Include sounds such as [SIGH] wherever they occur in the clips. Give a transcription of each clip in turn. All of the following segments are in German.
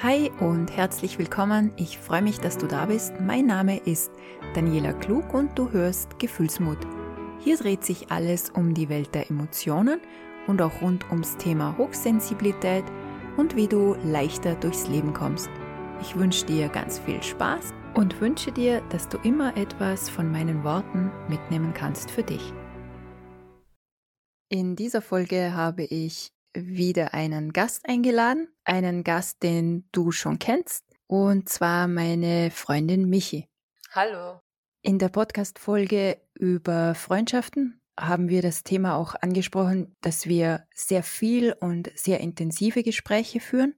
Hi und herzlich willkommen. Ich freue mich, dass du da bist. Mein Name ist Daniela Klug und du hörst Gefühlsmut. Hier dreht sich alles um die Welt der Emotionen und auch rund ums Thema Hochsensibilität und wie du leichter durchs Leben kommst. Ich wünsche dir ganz viel Spaß und wünsche dir, dass du immer etwas von meinen Worten mitnehmen kannst für dich. In dieser Folge habe ich wieder einen Gast eingeladen, einen Gast, den du schon kennst, und zwar meine Freundin Michi. Hallo. In der Podcast-Folge über Freundschaften haben wir das Thema auch angesprochen, dass wir sehr viel und sehr intensive Gespräche führen.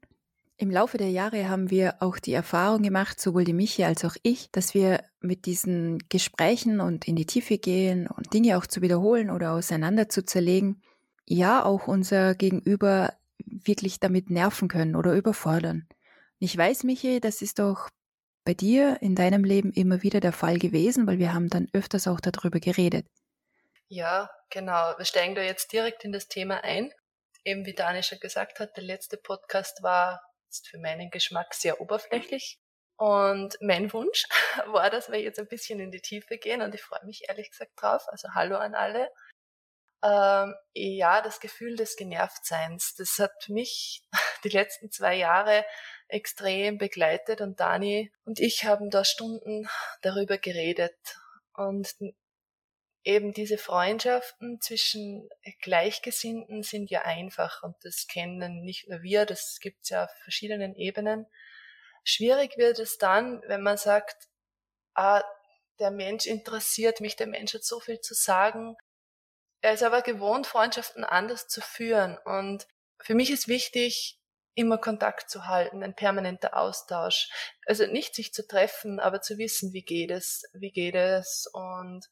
Im Laufe der Jahre haben wir auch die Erfahrung gemacht, sowohl die Michi als auch ich, dass wir mit diesen Gesprächen und in die Tiefe gehen und Dinge auch zu wiederholen oder auseinander zu zerlegen, ja auch unser Gegenüber wirklich damit nerven können oder überfordern. Ich weiß, Michi, das ist doch bei dir in deinem Leben immer wieder der Fall gewesen, weil wir haben dann öfters auch darüber geredet. Ja, genau. Wir steigen da jetzt direkt in das Thema ein. Eben wie Dani schon gesagt hat, der letzte Podcast war jetzt für meinen Geschmack sehr oberflächlich. Und mein Wunsch [LAUGHS] war, dass wir jetzt ein bisschen in die Tiefe gehen und ich freue mich ehrlich gesagt drauf. Also hallo an alle. Ähm, ja, das Gefühl des Genervtseins, das hat mich [LAUGHS] die letzten zwei Jahre extrem begleitet und Dani und ich haben da Stunden darüber geredet und eben diese Freundschaften zwischen Gleichgesinnten sind ja einfach und das kennen nicht nur wir, das gibt's ja auf verschiedenen Ebenen. Schwierig wird es dann, wenn man sagt, ah, der Mensch interessiert mich, der Mensch hat so viel zu sagen, er ist aber gewohnt, Freundschaften anders zu führen. Und für mich ist wichtig, immer Kontakt zu halten, ein permanenter Austausch. Also nicht sich zu treffen, aber zu wissen, wie geht es, wie geht es und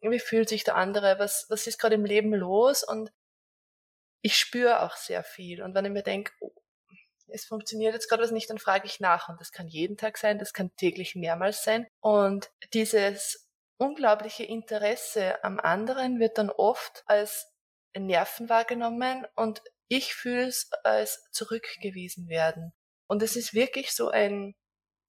wie fühlt sich der andere, was, was ist gerade im Leben los und ich spüre auch sehr viel. Und wenn ich mir denke, oh, es funktioniert jetzt gerade was nicht, dann frage ich nach. Und das kann jeden Tag sein, das kann täglich mehrmals sein. Und dieses unglaubliche Interesse am anderen wird dann oft als Nerven wahrgenommen und ich fühle es als zurückgewiesen werden. Und es ist wirklich so ein,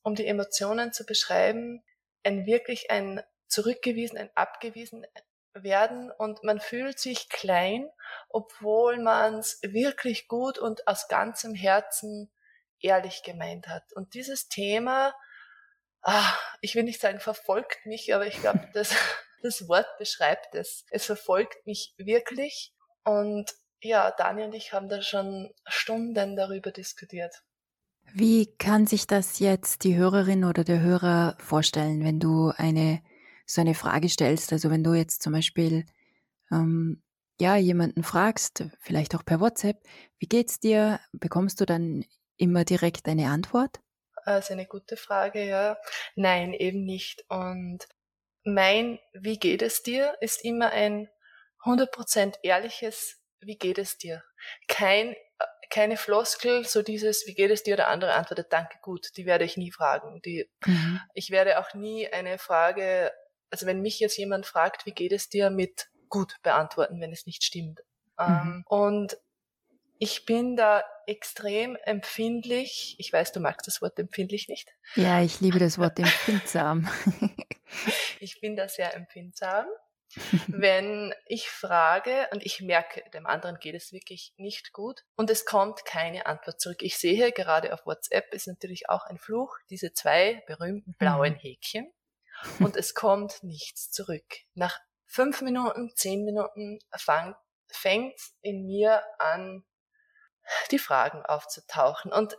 um die Emotionen zu beschreiben, ein wirklich ein zurückgewiesen, ein abgewiesen werden und man fühlt sich klein, obwohl man es wirklich gut und aus ganzem Herzen ehrlich gemeint hat. Und dieses Thema ah, ich will nicht sagen verfolgt mich, aber ich glaube, [LAUGHS] das, das Wort beschreibt es. Es verfolgt mich wirklich und ja, Daniel und ich haben da schon Stunden darüber diskutiert. Wie kann sich das jetzt die Hörerin oder der Hörer vorstellen, wenn du eine so eine Frage stellst? Also wenn du jetzt zum Beispiel ähm, ja jemanden fragst, vielleicht auch per WhatsApp, wie geht's dir? Bekommst du dann immer direkt eine Antwort? Das ist eine gute Frage, ja. Nein, eben nicht. Und mein Wie geht es dir ist immer ein 100% ehrliches Wie geht es dir. Kein, keine Floskel, so dieses Wie geht es dir, der andere antwortet Danke, gut. Die werde ich nie fragen. Die, mhm. Ich werde auch nie eine Frage, also wenn mich jetzt jemand fragt, wie geht es dir, mit gut beantworten, wenn es nicht stimmt. Mhm. Ähm, und ich bin da extrem empfindlich. Ich weiß, du magst das Wort empfindlich nicht. Ja, ich liebe das Wort [LAUGHS] empfindsam. ich bin da sehr empfindsam. Wenn ich frage und ich merke, dem anderen geht es wirklich nicht gut und es kommt keine Antwort zurück. Ich sehe gerade auf WhatsApp ist natürlich auch ein Fluch, diese zwei berühmten blauen mhm. Häkchen und es kommt nichts zurück. Nach fünf Minuten, zehn Minuten fängt in mir an, die Fragen aufzutauchen. Und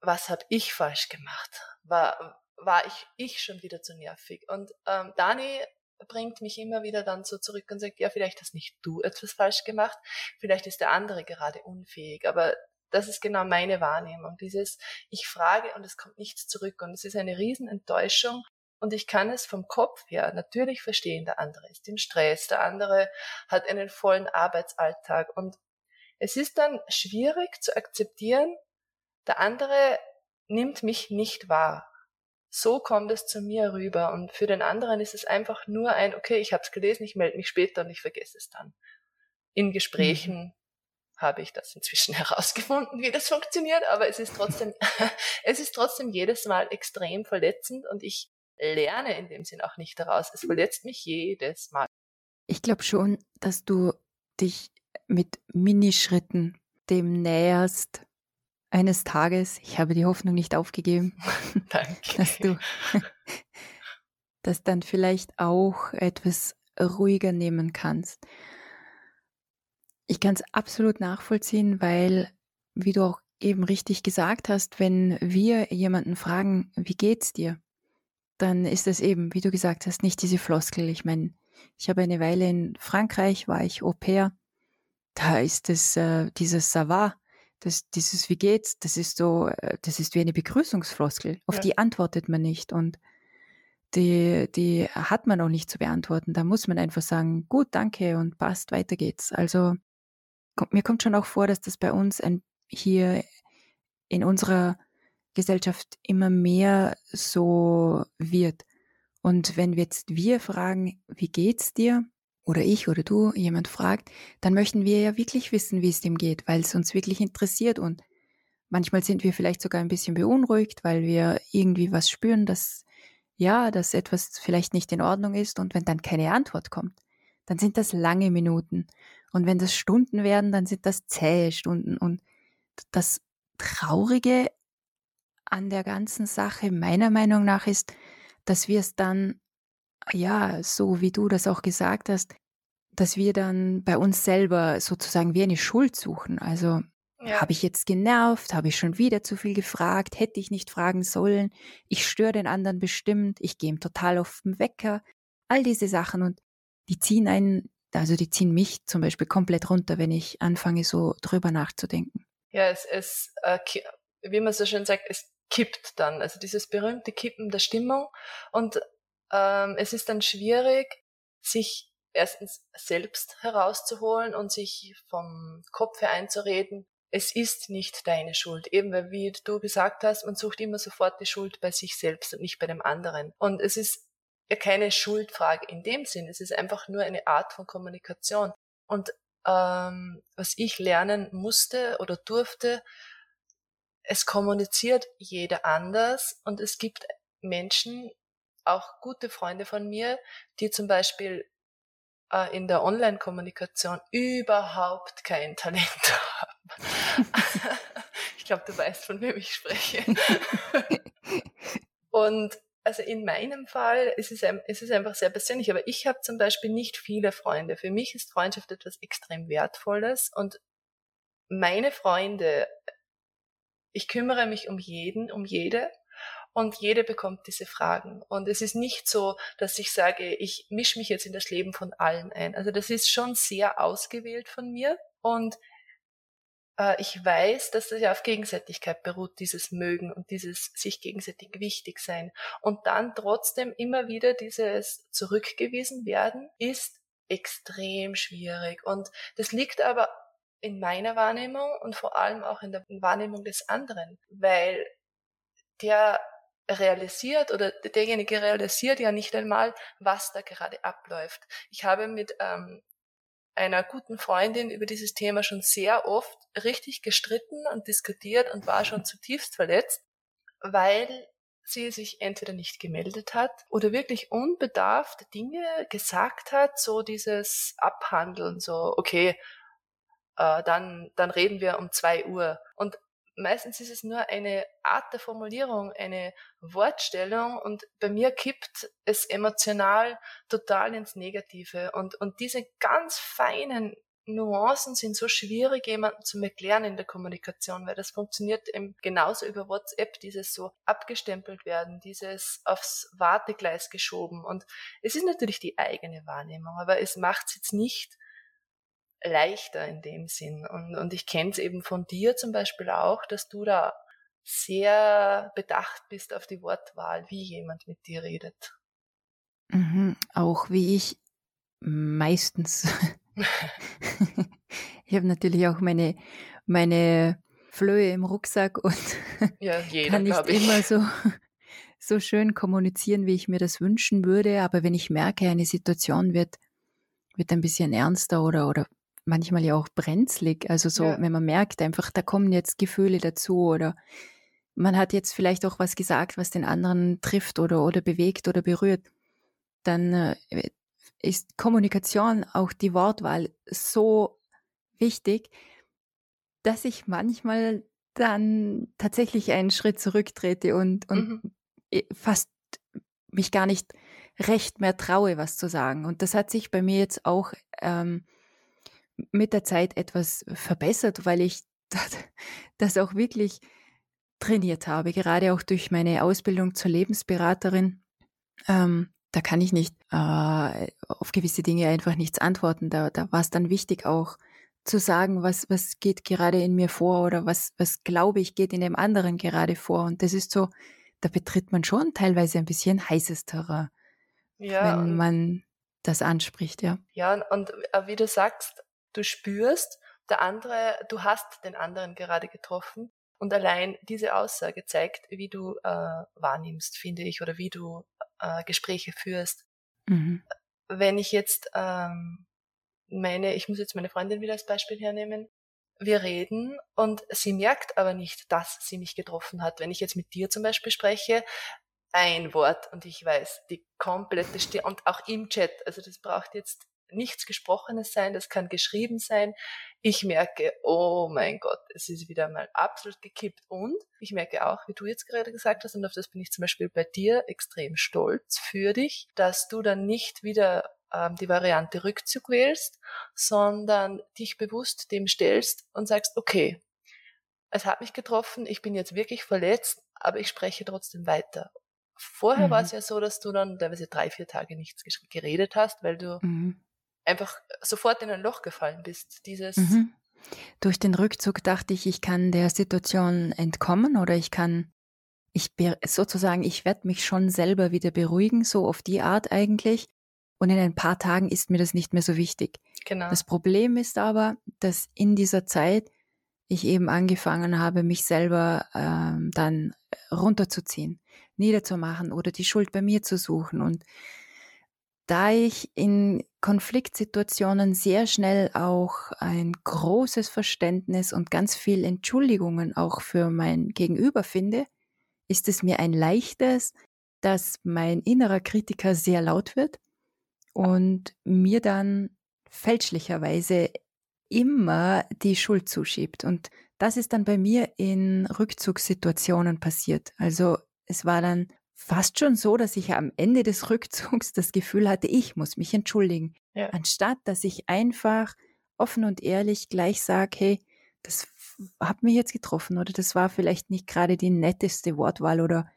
was habe ich falsch gemacht? War, war ich, ich schon wieder zu nervig? Und ähm, Dani bringt mich immer wieder dann so zurück und sagt, ja, vielleicht hast nicht du etwas falsch gemacht, vielleicht ist der andere gerade unfähig, aber das ist genau meine Wahrnehmung. Dieses, ich frage und es kommt nichts zurück und es ist eine Riesenenttäuschung und ich kann es vom Kopf her natürlich verstehen. Der andere ist im Stress, der andere hat einen vollen Arbeitsalltag und es ist dann schwierig zu akzeptieren, der andere nimmt mich nicht wahr. So kommt es zu mir rüber und für den anderen ist es einfach nur ein, okay, ich habe es gelesen, ich melde mich später und ich vergesse es dann. In Gesprächen mhm. habe ich das inzwischen [LAUGHS] herausgefunden, wie das funktioniert, aber es ist trotzdem, [LAUGHS] es ist trotzdem jedes Mal extrem verletzend und ich lerne in dem Sinn auch nicht daraus. Es verletzt mich jedes Mal. Ich glaube schon, dass du dich mit Minischritten dem näherst eines Tages. Ich habe die Hoffnung nicht aufgegeben, [LAUGHS] Danke. dass du [LAUGHS] das dann vielleicht auch etwas ruhiger nehmen kannst. Ich kann es absolut nachvollziehen, weil, wie du auch eben richtig gesagt hast, wenn wir jemanden fragen, wie geht's dir, dann ist es eben, wie du gesagt hast, nicht diese Floskel. Ich meine, ich habe eine Weile in Frankreich, war ich Au pair. Da ist es äh, dieses Savoir, das, dieses Wie geht's, das ist so, äh, das ist wie eine Begrüßungsfloskel. Auf ja. die antwortet man nicht und die, die hat man auch nicht zu beantworten. Da muss man einfach sagen, gut, danke und passt, weiter geht's. Also kommt, mir kommt schon auch vor, dass das bei uns ein, hier in unserer Gesellschaft immer mehr so wird. Und wenn wir jetzt wir fragen, wie geht's dir? Oder ich oder du jemand fragt, dann möchten wir ja wirklich wissen, wie es dem geht, weil es uns wirklich interessiert. Und manchmal sind wir vielleicht sogar ein bisschen beunruhigt, weil wir irgendwie was spüren, dass ja, dass etwas vielleicht nicht in Ordnung ist. Und wenn dann keine Antwort kommt, dann sind das lange Minuten. Und wenn das Stunden werden, dann sind das zähe Stunden. Und das Traurige an der ganzen Sache meiner Meinung nach ist, dass wir es dann, ja, so wie du das auch gesagt hast, dass wir dann bei uns selber sozusagen wie eine Schuld suchen. Also ja. habe ich jetzt genervt, habe ich schon wieder zu viel gefragt, hätte ich nicht fragen sollen, ich störe den anderen bestimmt, ich gehe ihm total auf den Wecker, all diese Sachen und die ziehen einen, also die ziehen mich zum Beispiel komplett runter, wenn ich anfange so drüber nachzudenken. Ja, es, es äh, wie man so schön sagt, es kippt dann, also dieses berühmte Kippen der Stimmung. Und ähm, es ist dann schwierig, sich erstens selbst herauszuholen und sich vom Kopf her einzureden, es ist nicht deine Schuld. Eben weil, wie du gesagt hast, man sucht immer sofort die Schuld bei sich selbst und nicht bei dem anderen. Und es ist ja keine Schuldfrage in dem Sinn. Es ist einfach nur eine Art von Kommunikation. Und ähm, was ich lernen musste oder durfte, es kommuniziert jeder anders und es gibt Menschen, auch gute Freunde von mir, die zum Beispiel äh, in der Online-Kommunikation überhaupt kein [LAUGHS] Talent haben. [LAUGHS] ich glaube, du weißt, von wem ich spreche. [LAUGHS] und also in meinem Fall ist es, ist es einfach sehr persönlich, aber ich habe zum Beispiel nicht viele Freunde. Für mich ist Freundschaft etwas extrem Wertvolles und meine Freunde ich kümmere mich um jeden, um jede und jede bekommt diese Fragen. Und es ist nicht so, dass ich sage, ich mische mich jetzt in das Leben von allen ein. Also das ist schon sehr ausgewählt von mir und äh, ich weiß, dass das ja auf Gegenseitigkeit beruht, dieses Mögen und dieses sich gegenseitig wichtig sein. Und dann trotzdem immer wieder dieses zurückgewiesen werden ist extrem schwierig. Und das liegt aber in meiner Wahrnehmung und vor allem auch in der Wahrnehmung des anderen, weil der realisiert oder derjenige realisiert ja nicht einmal, was da gerade abläuft. Ich habe mit ähm, einer guten Freundin über dieses Thema schon sehr oft richtig gestritten und diskutiert und war schon zutiefst verletzt, weil sie sich entweder nicht gemeldet hat oder wirklich unbedarft Dinge gesagt hat, so dieses Abhandeln, so, okay, äh, dann, dann reden wir um zwei Uhr. Und meistens ist es nur eine Art der Formulierung, eine Wortstellung und bei mir kippt es emotional total ins Negative. Und, und diese ganz feinen Nuancen sind so schwierig, jemandem zu erklären in der Kommunikation, weil das funktioniert eben genauso über WhatsApp, dieses so abgestempelt werden, dieses aufs Wartegleis geschoben. Und es ist natürlich die eigene Wahrnehmung, aber es macht es jetzt nicht leichter in dem Sinn. Und, und ich kenne es eben von dir zum Beispiel auch, dass du da sehr bedacht bist auf die Wortwahl, wie jemand mit dir redet. Mhm, auch wie ich meistens. [LAUGHS] ich habe natürlich auch meine, meine Flöhe im Rucksack und ja, [LAUGHS] jeder, kann nicht immer so, so schön kommunizieren, wie ich mir das wünschen würde. Aber wenn ich merke, eine Situation wird, wird ein bisschen ernster oder, oder manchmal ja auch brenzlig. Also so, Ja. wenn man merkt einfach, da kommen jetzt Gefühle dazu oder man hat jetzt vielleicht auch was gesagt, was den anderen trifft oder, oder bewegt oder berührt, dann äh, ist Kommunikation, auch die Wortwahl so wichtig, dass ich manchmal dann tatsächlich einen Schritt zurücktrete und, und Mhm. fast mich gar nicht recht mehr traue, was zu sagen. Und das hat sich bei mir jetzt auch ähm, mit der Zeit etwas verbessert, weil ich [LAUGHS] das, auch wirklich trainiert habe, gerade auch durch meine Ausbildung zur Lebensberaterin. Ähm, da kann ich nicht äh, auf gewisse Dinge einfach nichts antworten. Da, da war es dann wichtig auch zu sagen, was, was geht gerade in mir vor oder was, was glaube ich geht in dem anderen gerade vor. Und das ist so, da betritt man schon teilweise ein bisschen heißes Terrain, Ja, wenn und, man das anspricht, ja. ja, und äh, wie du sagst, du spürst, der andere, du hast den anderen gerade getroffen und allein diese Aussage zeigt, wie du äh, wahrnimmst, finde ich, oder wie du äh, Gespräche führst. Mhm. Wenn ich jetzt ähm, meine, ich muss jetzt meine Freundin wieder als Beispiel hernehmen, wir reden und sie merkt aber nicht, dass sie mich getroffen hat. Wenn ich jetzt mit dir zum Beispiel spreche, ein Wort und ich weiß die komplette Stimme und auch im Chat, also das braucht jetzt nichts Gesprochenes sein, das kann geschrieben sein. Ich merke, oh mein Gott, es ist wieder mal absolut gekippt. Und ich merke auch, wie du jetzt gerade gesagt hast, und auf das bin ich zum Beispiel bei dir extrem stolz für dich, dass du dann nicht wieder ähm, die Variante Rückzug wählst, sondern dich bewusst dem stellst und sagst, okay, es hat mich getroffen, ich bin jetzt wirklich verletzt, aber ich spreche trotzdem weiter. Vorher war Mhm. es ja so, dass du dann teilweise drei, vier Tage nichts geredet hast, weil du Mhm. Einfach sofort in ein Loch gefallen bist. Dieses, Mhm. Durch den Rückzug dachte ich, ich kann der Situation entkommen oder ich kann, ich sozusagen, ich werde mich schon selber wieder beruhigen, so auf die Art eigentlich. Und in ein paar Tagen ist mir das nicht mehr so wichtig. genau. Das Problem ist aber, dass in dieser Zeit ich eben angefangen habe, mich selber ähm, dann runterzuziehen, niederzumachen oder die Schuld bei mir zu suchen. Und da ich in Konfliktsituationen sehr schnell auch ein großes Verständnis und ganz viel Entschuldigungen auch für mein Gegenüber finde, ist es mir ein leichtes, dass mein innerer Kritiker sehr laut wird und mir dann fälschlicherweise immer die Schuld zuschiebt. Und das ist dann bei mir in Rückzugssituationen passiert. Also es war dann fast schon so, dass ich am Ende des [LAUGHS] Rückzugs das Gefühl hatte, ich muss mich entschuldigen. Ja. Anstatt dass ich einfach offen und ehrlich gleich sage, hey, das hat mich jetzt getroffen oder das war vielleicht nicht gerade die netteste Wortwahl oder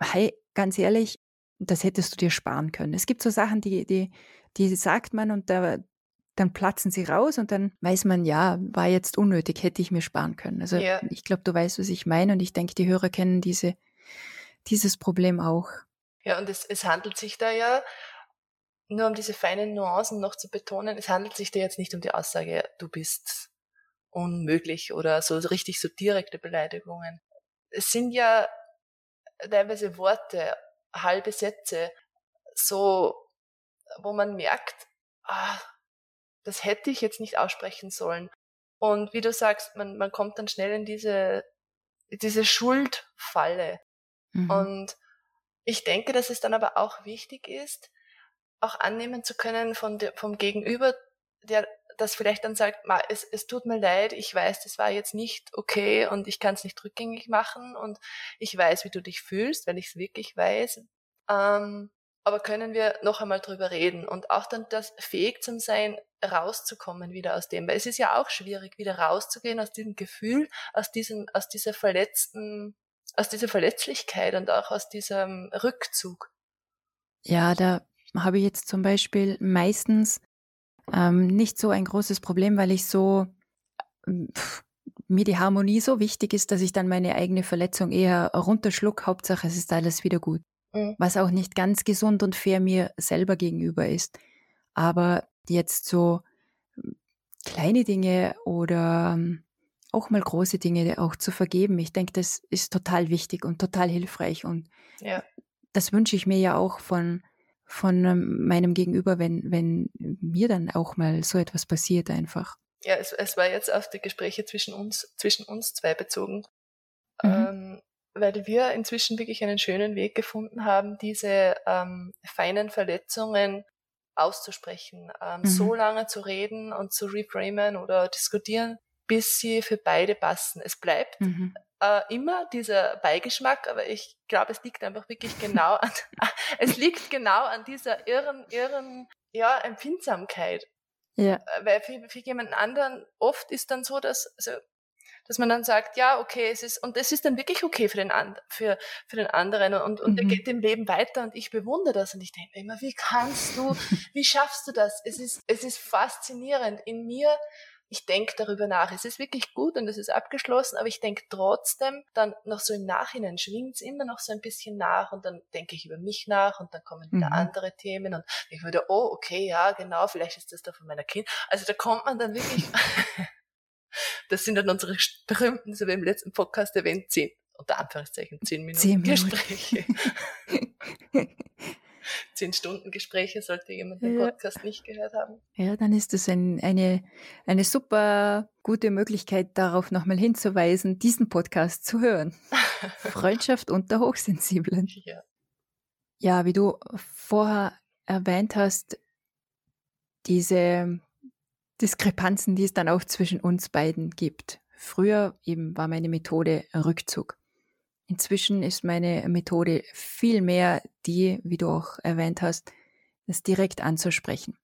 hey, ganz ehrlich, das hättest du dir sparen können. Es gibt so Sachen, die, die, die sagt man und da, dann platzen sie raus und dann weiß man, ja, war jetzt unnötig, hätte ich mir sparen können. Also Ja. ich glaube, du weißt, was ich meine und ich denke, die Hörer kennen diese, dieses Problem auch. Ja, und es, es handelt sich da ja, nur um diese feinen Nuancen noch zu betonen, es handelt sich da jetzt nicht um die Aussage, du bist unmöglich oder so richtig so direkte Beleidigungen. Es sind ja teilweise Worte, halbe Sätze, so, wo man merkt, ah, das hätte ich jetzt nicht aussprechen sollen. Und wie du sagst, man, man kommt dann schnell in diese, diese Schuldfalle. Mhm. Und ich denke, dass es dann aber auch wichtig ist, auch annehmen zu können von de, vom Gegenüber, der das vielleicht dann sagt, "Ma, es, es tut mir leid, ich weiß, das war jetzt nicht okay und ich kann es nicht rückgängig machen und ich weiß, wie du dich fühlst, weil ich es wirklich weiß. Ähm, aber können wir noch einmal drüber reden und auch dann das fähig zum Sein, rauszukommen wieder aus dem, weil es ist ja auch schwierig, wieder rauszugehen aus diesem Gefühl, aus diesem, aus dieser verletzten, aus dieser Verletzlichkeit und auch aus diesem Rückzug. Ja, da habe ich jetzt zum Beispiel meistens ähm, nicht so ein großes Problem, weil ich so ähm, pff, mir die Harmonie so wichtig ist, dass ich dann meine eigene Verletzung eher runterschluck. Hauptsache, es ist alles wieder gut. Mhm. Was auch nicht ganz gesund und fair mir selber gegenüber ist. Aber jetzt so ähm, kleine Dinge oder ähm, auch mal große Dinge auch zu vergeben, ich denke, das ist total wichtig und total hilfreich. Und Ja, das wünsche ich mir ja auch von, von ähm, meinem Gegenüber, wenn, wenn mir dann auch mal so etwas passiert einfach. Ja, es, es war jetzt auf die Gespräche zwischen uns, zwischen uns zwei bezogen. Mhm. Ähm, weil wir inzwischen wirklich einen schönen Weg gefunden haben, diese ähm, feinen Verletzungen auszusprechen, ähm, mhm. so lange zu reden und zu reframen oder diskutieren, bis sie für beide passen. Es bleibt mhm. äh, immer dieser Beigeschmack, aber ich glaube, es liegt einfach wirklich genau an, [LAUGHS] es liegt genau an dieser irren, irren, ja, Empfindsamkeit. Ja. Äh, weil für, für jemanden anderen oft ist dann so, dass, also dass man dann sagt, ja, okay, es ist, und es ist dann wirklich okay für den, für, für den anderen und, und mhm. er geht im Leben weiter und ich bewundere das und ich denke immer, wie kannst du, [LAUGHS] wie schaffst du das? Es ist, es ist faszinierend. In mir, ich denke darüber nach. Es ist wirklich gut und es ist abgeschlossen, aber ich denke trotzdem, dann noch so im Nachhinein schwingt es immer noch so ein bisschen nach und dann denke ich über mich nach und dann kommen wieder mhm. andere Themen und ich würde, oh, okay, ja, genau, vielleicht ist das da von meiner Kind. Also da kommt man dann wirklich [LAUGHS] Das sind dann unsere berühmten, so wie im letzten Podcast erwähnt, zehn, unter Anführungszeichen, zehn Minuten, zehn Minuten. Gespräche. [LAUGHS] zehn Stunden Gespräche sollte jemand den ja. Podcast nicht gehört haben. Ja, dann ist das ein, eine, eine super gute Möglichkeit, darauf nochmal hinzuweisen, diesen Podcast zu hören. [LAUGHS] Freundschaft unter Hochsensiblen. Ja. ja, wie du vorher erwähnt hast, diese Diskrepanzen, die es dann auch zwischen uns beiden gibt. Früher eben war meine Methode Rückzug. Inzwischen ist meine Methode viel mehr die, wie du auch erwähnt hast, das direkt anzusprechen.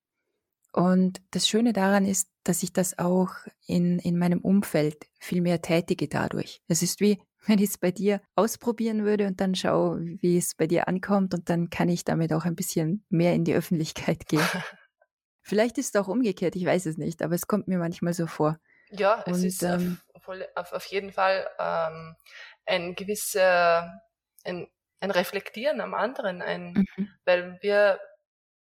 Und das Schöne daran ist, dass ich das auch in, in meinem Umfeld viel mehr tätige dadurch. Es ist wie, [LAUGHS] wenn ich es bei dir ausprobieren würde und dann schaue, wie es bei dir ankommt und dann kann ich damit auch ein bisschen mehr in die Öffentlichkeit gehen. [LAUGHS] Vielleicht ist es auch umgekehrt, ich weiß es nicht, aber es kommt mir manchmal so vor. Ja, es Und, ist ähm, auf, auf, jeden Fall ähm, ein gewisser, ein, ein Reflektieren am anderen, ein, mhm. weil wir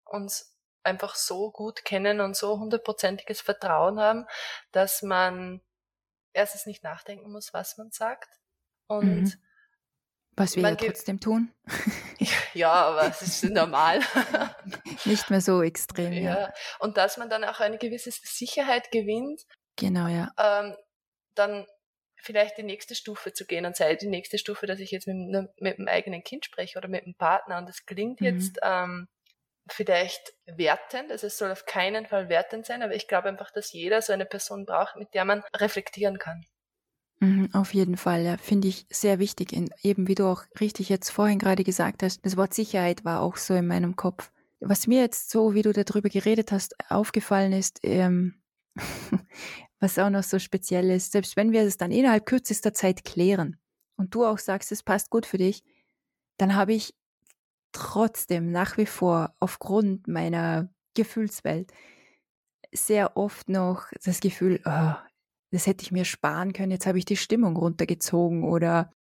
uns einfach so gut kennen und so hundertprozentiges Vertrauen haben, dass man erstens nicht nachdenken muss, was man sagt und mhm. Was wir ja trotzdem tun. [LAUGHS] Ja, aber es ist [LAUGHS] normal. Nicht mehr so extrem. Ja. ja. Und dass man dann auch eine gewisse Sicherheit gewinnt. Genau, ja. Ähm, dann vielleicht die nächste Stufe zu gehen und sei die nächste Stufe, dass ich jetzt mit, ne, mit dem eigenen Kind spreche oder mit dem Partner und das klingt mhm. jetzt ähm, vielleicht wertend, also es soll auf keinen Fall wertend sein, aber ich glaube einfach, dass jeder so eine Person braucht, mit der man reflektieren kann. Mhm, auf jeden Fall, ja, finde ich sehr wichtig. In, eben wie du auch richtig jetzt vorhin gerade gesagt hast, das Wort Sicherheit war auch so in meinem Kopf. Was mir jetzt so, wie du darüber geredet hast, aufgefallen ist, ähm, [LAUGHS] was auch noch so speziell ist, selbst wenn wir es dann innerhalb kürzester Zeit klären und du auch sagst, es passt gut für dich, dann habe ich trotzdem nach wie vor aufgrund meiner Gefühlswelt sehr oft noch das Gefühl, oh, das hätte ich mir sparen können, jetzt habe ich die Stimmung runtergezogen oder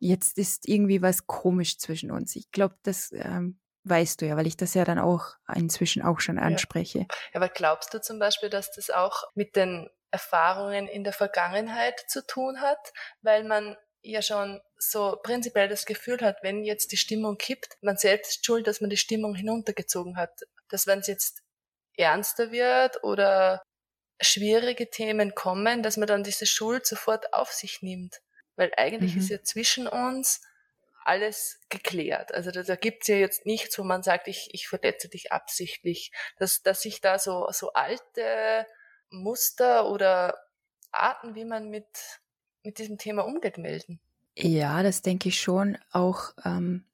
jetzt ist irgendwie was komisch zwischen uns. Ich glaube, das ähm, weißt du ja, weil ich das ja dann auch inzwischen auch schon anspreche. Ja. Aber glaubst du zum Beispiel, dass das auch mit den Erfahrungen in der Vergangenheit zu tun hat, weil man ja schon so prinzipiell das Gefühl hat, wenn jetzt die Stimmung kippt, man selbst schuld, dass man die Stimmung hinuntergezogen hat. Dass wenn es jetzt ernster wird oder schwierige Themen kommen, dass man dann diese Schuld sofort auf sich nimmt. Weil eigentlich mhm. ist ja zwischen uns alles geklärt. Also da, da gibt's ja jetzt nichts, wo man sagt, ich, ich verletze dich absichtlich. Dass, dass sich da so, so alte Muster oder Arten, wie man mit, mit diesem Thema umgeht, melden. Ja, das denke ich schon auch, ähm,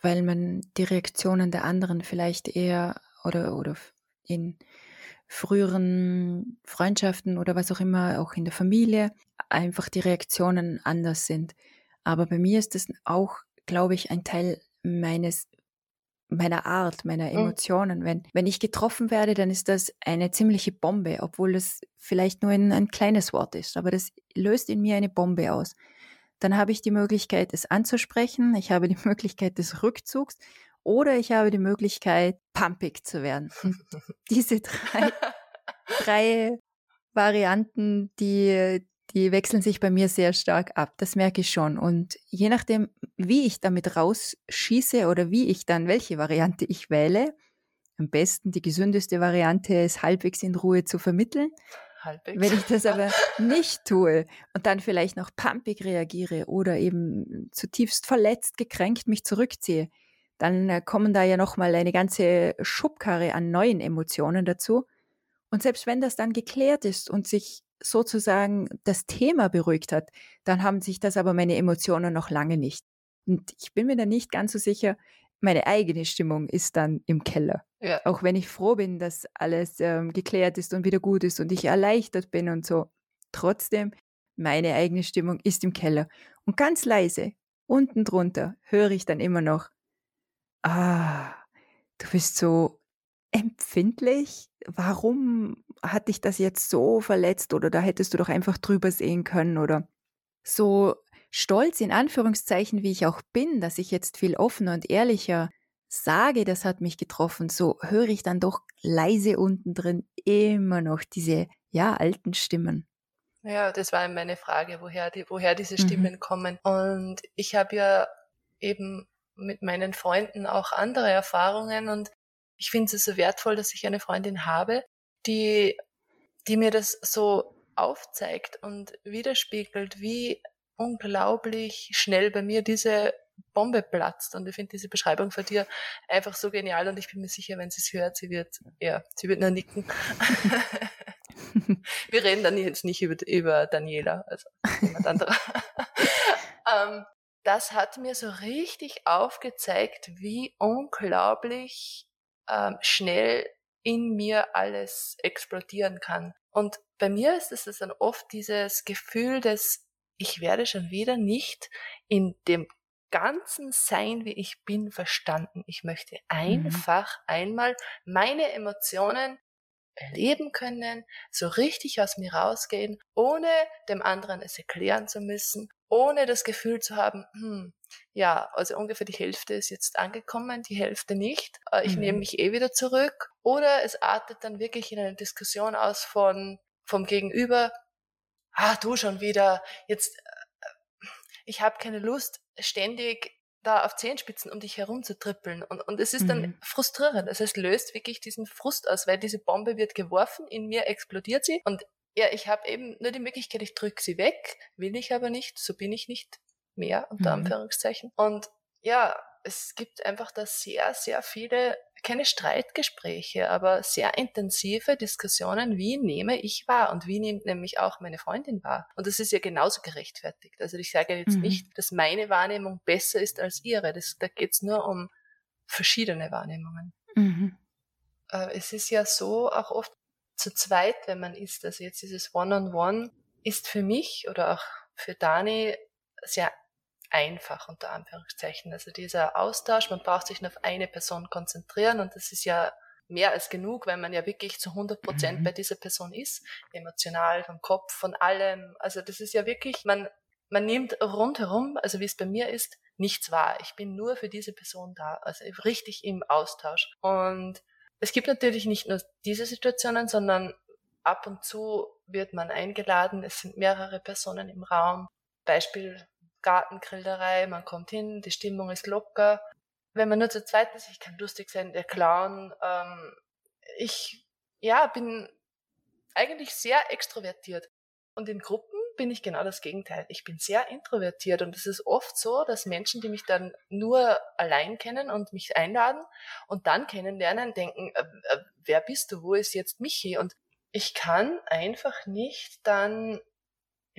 weil man die Reaktionen der anderen vielleicht eher oder, oder in früheren Freundschaften oder was auch immer, auch in der Familie, einfach die Reaktionen anders sind. Aber bei mir ist das auch, glaube ich, ein Teil meines meiner Art, meiner mhm. Emotionen. Wenn, wenn ich getroffen werde, dann ist das eine ziemliche Bombe, obwohl das vielleicht nur ein, ein kleines Wort ist. Aber das löst in mir eine Bombe aus. Dann habe ich die Möglichkeit, es anzusprechen. Ich habe die [LAUGHS] Möglichkeit des Rückzugs oder ich habe die Möglichkeit, pumpig zu werden. [LAUGHS] diese drei, [LAUGHS] drei Varianten, die, Die wechseln sich bei mir sehr stark ab, das merke ich schon. Und je nachdem, wie ich damit rausschieße oder wie ich dann, welche Variante ich wähle, am besten die gesündeste Variante ist halbwegs in Ruhe zu vermitteln. Halbwegs. Wenn ich das [LAUGHS] aber nicht tue und dann vielleicht noch pumpig reagiere oder eben zutiefst verletzt, gekränkt mich zurückziehe, dann äh, kommen da ja nochmal eine ganze Schubkarre an neuen Emotionen dazu. Und selbst wenn das dann geklärt ist und sich sozusagen das Thema beruhigt hat, dann haben sich das aber meine Emotionen noch lange nicht. Und ich bin mir da nicht ganz so sicher, meine eigene Stimmung ist dann im Keller. Ja. Auch wenn ich froh bin, dass alles ähm, geklärt ist und wieder gut ist und ich erleichtert bin und so. Trotzdem, meine eigene Stimmung ist im Keller. Und ganz leise, unten drunter, höre ich dann immer noch, ah, du bist so empfindlich. Warum hat dich das jetzt so verletzt oder da hättest du doch einfach drüber sehen können oder so stolz in Anführungszeichen, wie ich auch bin, dass ich jetzt viel offener und ehrlicher sage, das hat mich getroffen, so höre ich dann doch leise unten drin immer noch diese, ja, alten Stimmen. Ja, das war meine Frage, woher, die, woher diese mhm. Stimmen mhm. kommen. Und ich habe ja eben mit meinen Freunden auch andere Erfahrungen und ich finde es so wertvoll, dass ich eine Freundin habe, die, die mir das so aufzeigt und widerspiegelt, wie unglaublich schnell bei mir diese Bombe platzt. Und ich finde diese Beschreibung von dir einfach so genial und ich bin mir sicher, wenn sie es hört, sie wird, ja, sie wird nur nicken. [LAUGHS] Wir reden dann jetzt nicht über, über Daniela, also jemand anderer. [LAUGHS] ähm, das hat mir so richtig aufgezeigt, wie unglaublich ähm, schnell in mir alles explodieren kann. Und bei mir ist es dann oft dieses Gefühl des ich werde schon wieder nicht in dem ganzen Sein, wie ich bin, verstanden. Ich möchte mhm. einfach mhm. einmal meine Emotionen erleben können, so richtig aus mir rausgehen, ohne dem anderen es erklären zu müssen, ohne das Gefühl zu haben, hm, ja, also ungefähr die Hälfte ist jetzt angekommen, die Hälfte nicht, äh, ich mhm. nehme mich eh wieder zurück, oder es artet dann wirklich in eine Diskussion aus von vom Gegenüber, ah, du schon wieder, jetzt, äh, ich habe keine Lust, ständig da auf Zehenspitzen um dich herumzutrippeln. Und, und es ist mhm. dann frustrierend. Also es löst wirklich diesen Frust aus, weil diese Bombe wird geworfen, in mir explodiert sie. Und ja, ich habe eben nur die Möglichkeit, ich drücke sie weg, will ich aber nicht, so bin ich nicht mehr, unter mhm. Anführungszeichen. Und ja, es gibt einfach da sehr, sehr viele, keine Streitgespräche, aber sehr intensive Diskussionen, wie nehme ich wahr und wie nimmt nämlich auch meine Freundin wahr. Und das ist ja genauso gerechtfertigt. Also ich sage jetzt mhm. nicht, dass meine Wahrnehmung besser ist als ihre. Das, da geht es nur um verschiedene Wahrnehmungen. Mhm. Äh, es ist ja so auch oft zu zweit, wenn man ist. Also jetzt dieses One-on-One -on -One ist für mich oder auch für Dani sehr einfach unter Anführungszeichen. Also dieser Austausch, man braucht sich nur auf eine Person konzentrieren und das ist ja mehr als genug, wenn man ja wirklich zu 100 Prozent mhm. bei dieser Person ist, emotional, vom Kopf, von allem. Also das ist ja wirklich, man, man nimmt rundherum, also wie es bei mir ist, nichts wahr. Ich bin nur für diese Person da, also richtig im Austausch. Und es gibt natürlich nicht nur diese Situationen, sondern ab und zu wird man eingeladen, es sind mehrere Personen im Raum. Beispiel Gartengrillerei, man kommt hin, die Stimmung ist locker. Wenn man nur zu zweit ist, ich kann lustig sein, der Clown. Ähm, ich, ja, bin eigentlich sehr extrovertiert. Und in Gruppen bin ich genau das Gegenteil. Ich bin sehr introvertiert und es ist oft so, dass Menschen, die mich dann nur allein kennen und mich einladen und dann kennenlernen, denken, äh, äh, wer bist du, wo ist jetzt Michi? Und ich kann einfach nicht dann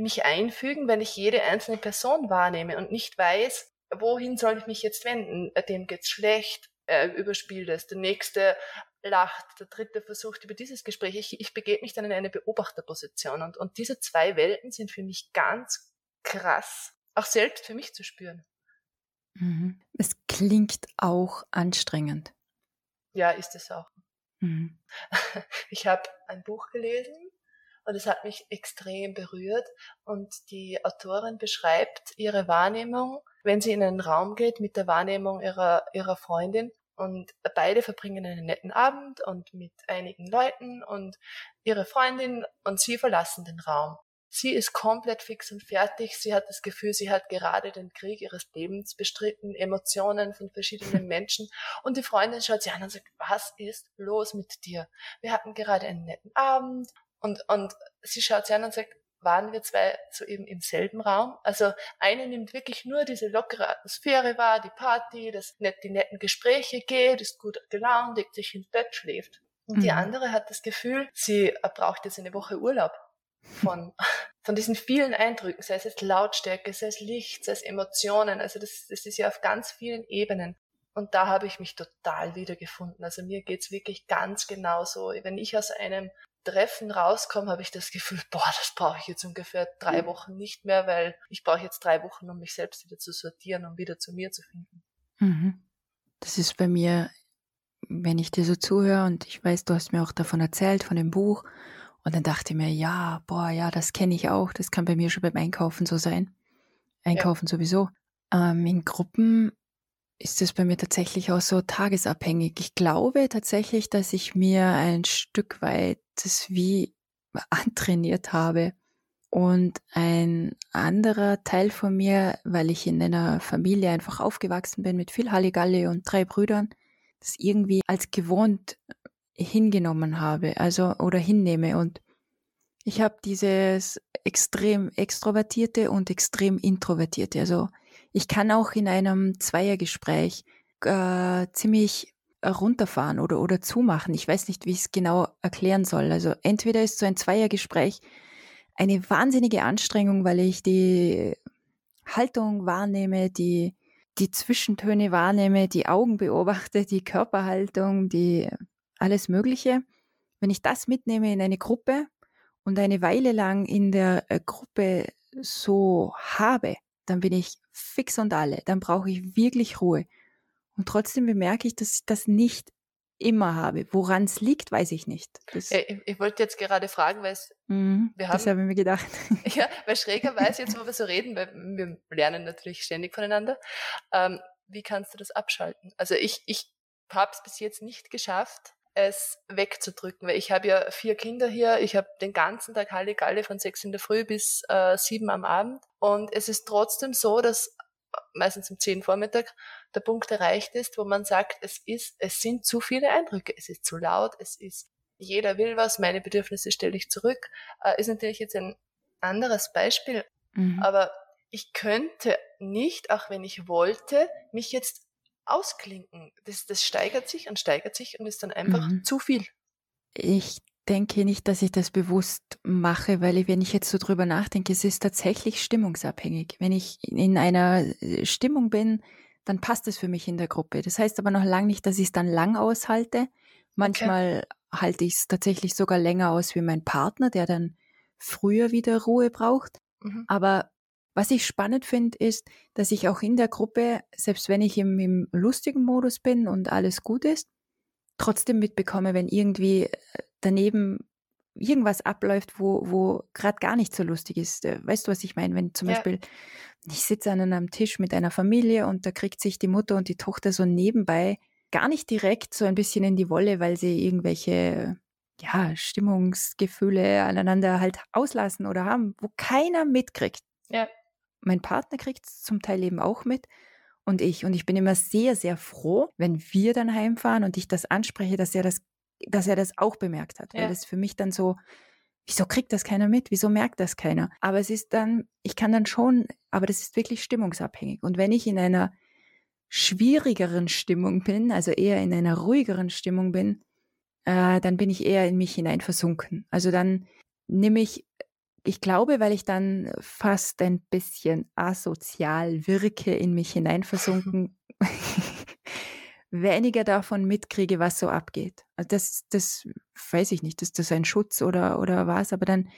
mich einfügen, wenn ich jede einzelne Person wahrnehme und nicht weiß, wohin soll ich mich jetzt wenden? Äh, dem geht's schlecht, er überspielt es, der nächste lacht, der dritte versucht über dieses Gespräch. Ich, ich begebe mich dann in eine Beobachterposition und, und diese zwei Welten sind für mich ganz krass, auch selbst für mich zu spüren. Mhm. Es klingt auch anstrengend. Ja, ist es auch. Mhm. [LAUGHS] Ich habe ein Buch gelesen, und es hat mich extrem berührt. Und die Autorin beschreibt ihre Wahrnehmung, wenn sie in einen Raum geht mit der Wahrnehmung ihrer, ihrer Freundin. Und beide verbringen einen netten Abend und mit einigen Leuten und ihre Freundin und sie verlassen den Raum. Sie ist komplett fix und fertig. Sie hat das Gefühl, sie hat gerade den Krieg ihres Lebens bestritten, Emotionen von verschiedenen [LAUGHS] Menschen. Und die Freundin schaut sie an und sagt, was ist los mit dir? Wir hatten gerade einen netten Abend. Und, und sie schaut sie an und sagt, waren wir zwei soeben im selben Raum. Also eine nimmt wirklich nur diese lockere Atmosphäre wahr, die Party, das net, die netten Gespräche geht, ist gut gelaunt, legt sich ins Bett, schläft. Und mhm. die andere hat das Gefühl, sie braucht jetzt eine Woche Urlaub von, [LAUGHS] von diesen vielen Eindrücken, sei es jetzt Lautstärke, sei es Licht, sei es Emotionen. Also das, das ist ja auf ganz vielen Ebenen. Und da habe ich mich total wiedergefunden. Also mir geht's wirklich ganz genauso. Wenn ich aus einem Treffen rauskomme, habe ich das Gefühl, [LAUGHS] boah, das brauche ich jetzt ungefähr drei mhm. Wochen nicht mehr, weil ich brauche jetzt drei Wochen, um mich selbst wieder zu sortieren, um wieder zu mir zu finden. Mhm. Das ist bei mir, wenn ich dir so zuhöre und ich weiß, du hast mir auch davon erzählt, von dem Buch. Und dann dachte ich mir, ja, boah, ja, das kenne ich auch. Das kann bei mir schon beim Einkaufen so sein. Einkaufen ja. sowieso. Ähm, in Gruppen ist es bei mir tatsächlich auch so tagesabhängig. Ich glaube tatsächlich, dass ich mir ein Stück weit das wie antrainiert habe. Und ein anderer Teil von mir, weil ich in einer Familie einfach aufgewachsen bin mit viel Halligalli und drei Brüdern, das irgendwie als gewohnt hingenommen habe, also oder hinnehme. Und ich habe dieses extrem extrovertierte und extrem introvertierte. Also ich kann auch in einem Zweiergespräch äh, ziemlich runterfahren oder, oder zumachen. Ich weiß nicht, wie ich es genau erklären soll. Also entweder ist so ein Zweiergespräch eine wahnsinnige Anstrengung, weil ich die Haltung wahrnehme, die, die Zwischentöne wahrnehme, die Augen beobachte, die Körperhaltung, die alles Mögliche. Wenn ich das mitnehme in eine Gruppe und eine Weile lang in der äh, Gruppe so habe, dann bin ich fix und alle. Dann brauche ich wirklich Ruhe. Und trotzdem bemerke ich, dass ich das nicht immer habe. Woran es liegt, weiß ich nicht. Das ich, ich, wollte jetzt gerade fragen, weil es, mhm, wir haben, das habe ich mir gedacht. [LAUGHS] Ja, weil schrägerweise jetzt, wo wir so reden, weil wir lernen natürlich ständig voneinander, ähm, wie kannst du das abschalten? Also ich, ich habe es bis jetzt nicht geschafft, es wegzudrücken, weil ich habe ja vier Kinder hier, ich habe den ganzen Tag Halligalle von sechs in der Früh bis äh, sieben am Abend. Und es ist trotzdem so, dass meistens um zehn Vormittag der Punkt erreicht ist, wo man sagt, es ist, es sind zu viele Eindrücke, es ist zu laut, es ist, jeder will was, meine Bedürfnisse stelle ich zurück, äh, ist natürlich jetzt ein anderes Beispiel, mhm. aber ich könnte nicht, auch wenn ich wollte, mich jetzt ausklinken. Das, das steigert sich und steigert sich und ist dann einfach mhm. zu viel. Ich denke nicht, dass ich das bewusst mache, weil ich, wenn ich jetzt so drüber nachdenke, es ist tatsächlich stimmungsabhängig. Wenn ich in einer äh, Stimmung bin, dann passt es für mich in der Gruppe. Das heißt aber noch lange nicht, dass ich es dann lang aushalte. Manchmal okay. halte ich es tatsächlich sogar länger aus wie mein Partner, der dann früher wieder Ruhe braucht. Mhm. Aber was ich spannend finde, ist, dass ich auch in der Gruppe, selbst wenn ich im, im lustigen Modus bin und alles gut ist, trotzdem mitbekomme, wenn irgendwie äh, daneben irgendwas abläuft, wo, wo gerade gar nicht so lustig ist. Äh, weißt du, was ich meine? Wenn zum ja. Beispiel ich sitze an einem Tisch mit einer Familie und da kriegt sich die Mutter und die Tochter so nebenbei gar nicht direkt so ein bisschen in die Wolle, weil sie irgendwelche ja, Stimmungsgefühle aneinander halt auslassen oder haben, wo keiner mitkriegt. Ja mein Partner kriegt es zum Teil eben auch mit und ich. Und ich bin immer sehr, sehr froh, wenn wir dann heimfahren und ich das anspreche, dass er das, dass er das auch bemerkt hat. Ja. Weil das für mich dann so, wieso kriegt das keiner mit? Wieso merkt das keiner? Aber es ist dann, ich kann dann schon, aber das ist wirklich stimmungsabhängig. Und wenn ich in einer schwierigeren Stimmung bin, also eher in einer ruhigeren Stimmung bin, äh, dann bin ich eher in mich hinein versunken. Also dann nehme ich ich glaube, weil ich dann fast ein bisschen asozial wirke, in mich [LAUGHS] hineinversunken, [LAUGHS] weniger davon mitkriege, was so abgeht. Also das, das weiß ich nicht, ist das ein Schutz oder, oder was, aber dann,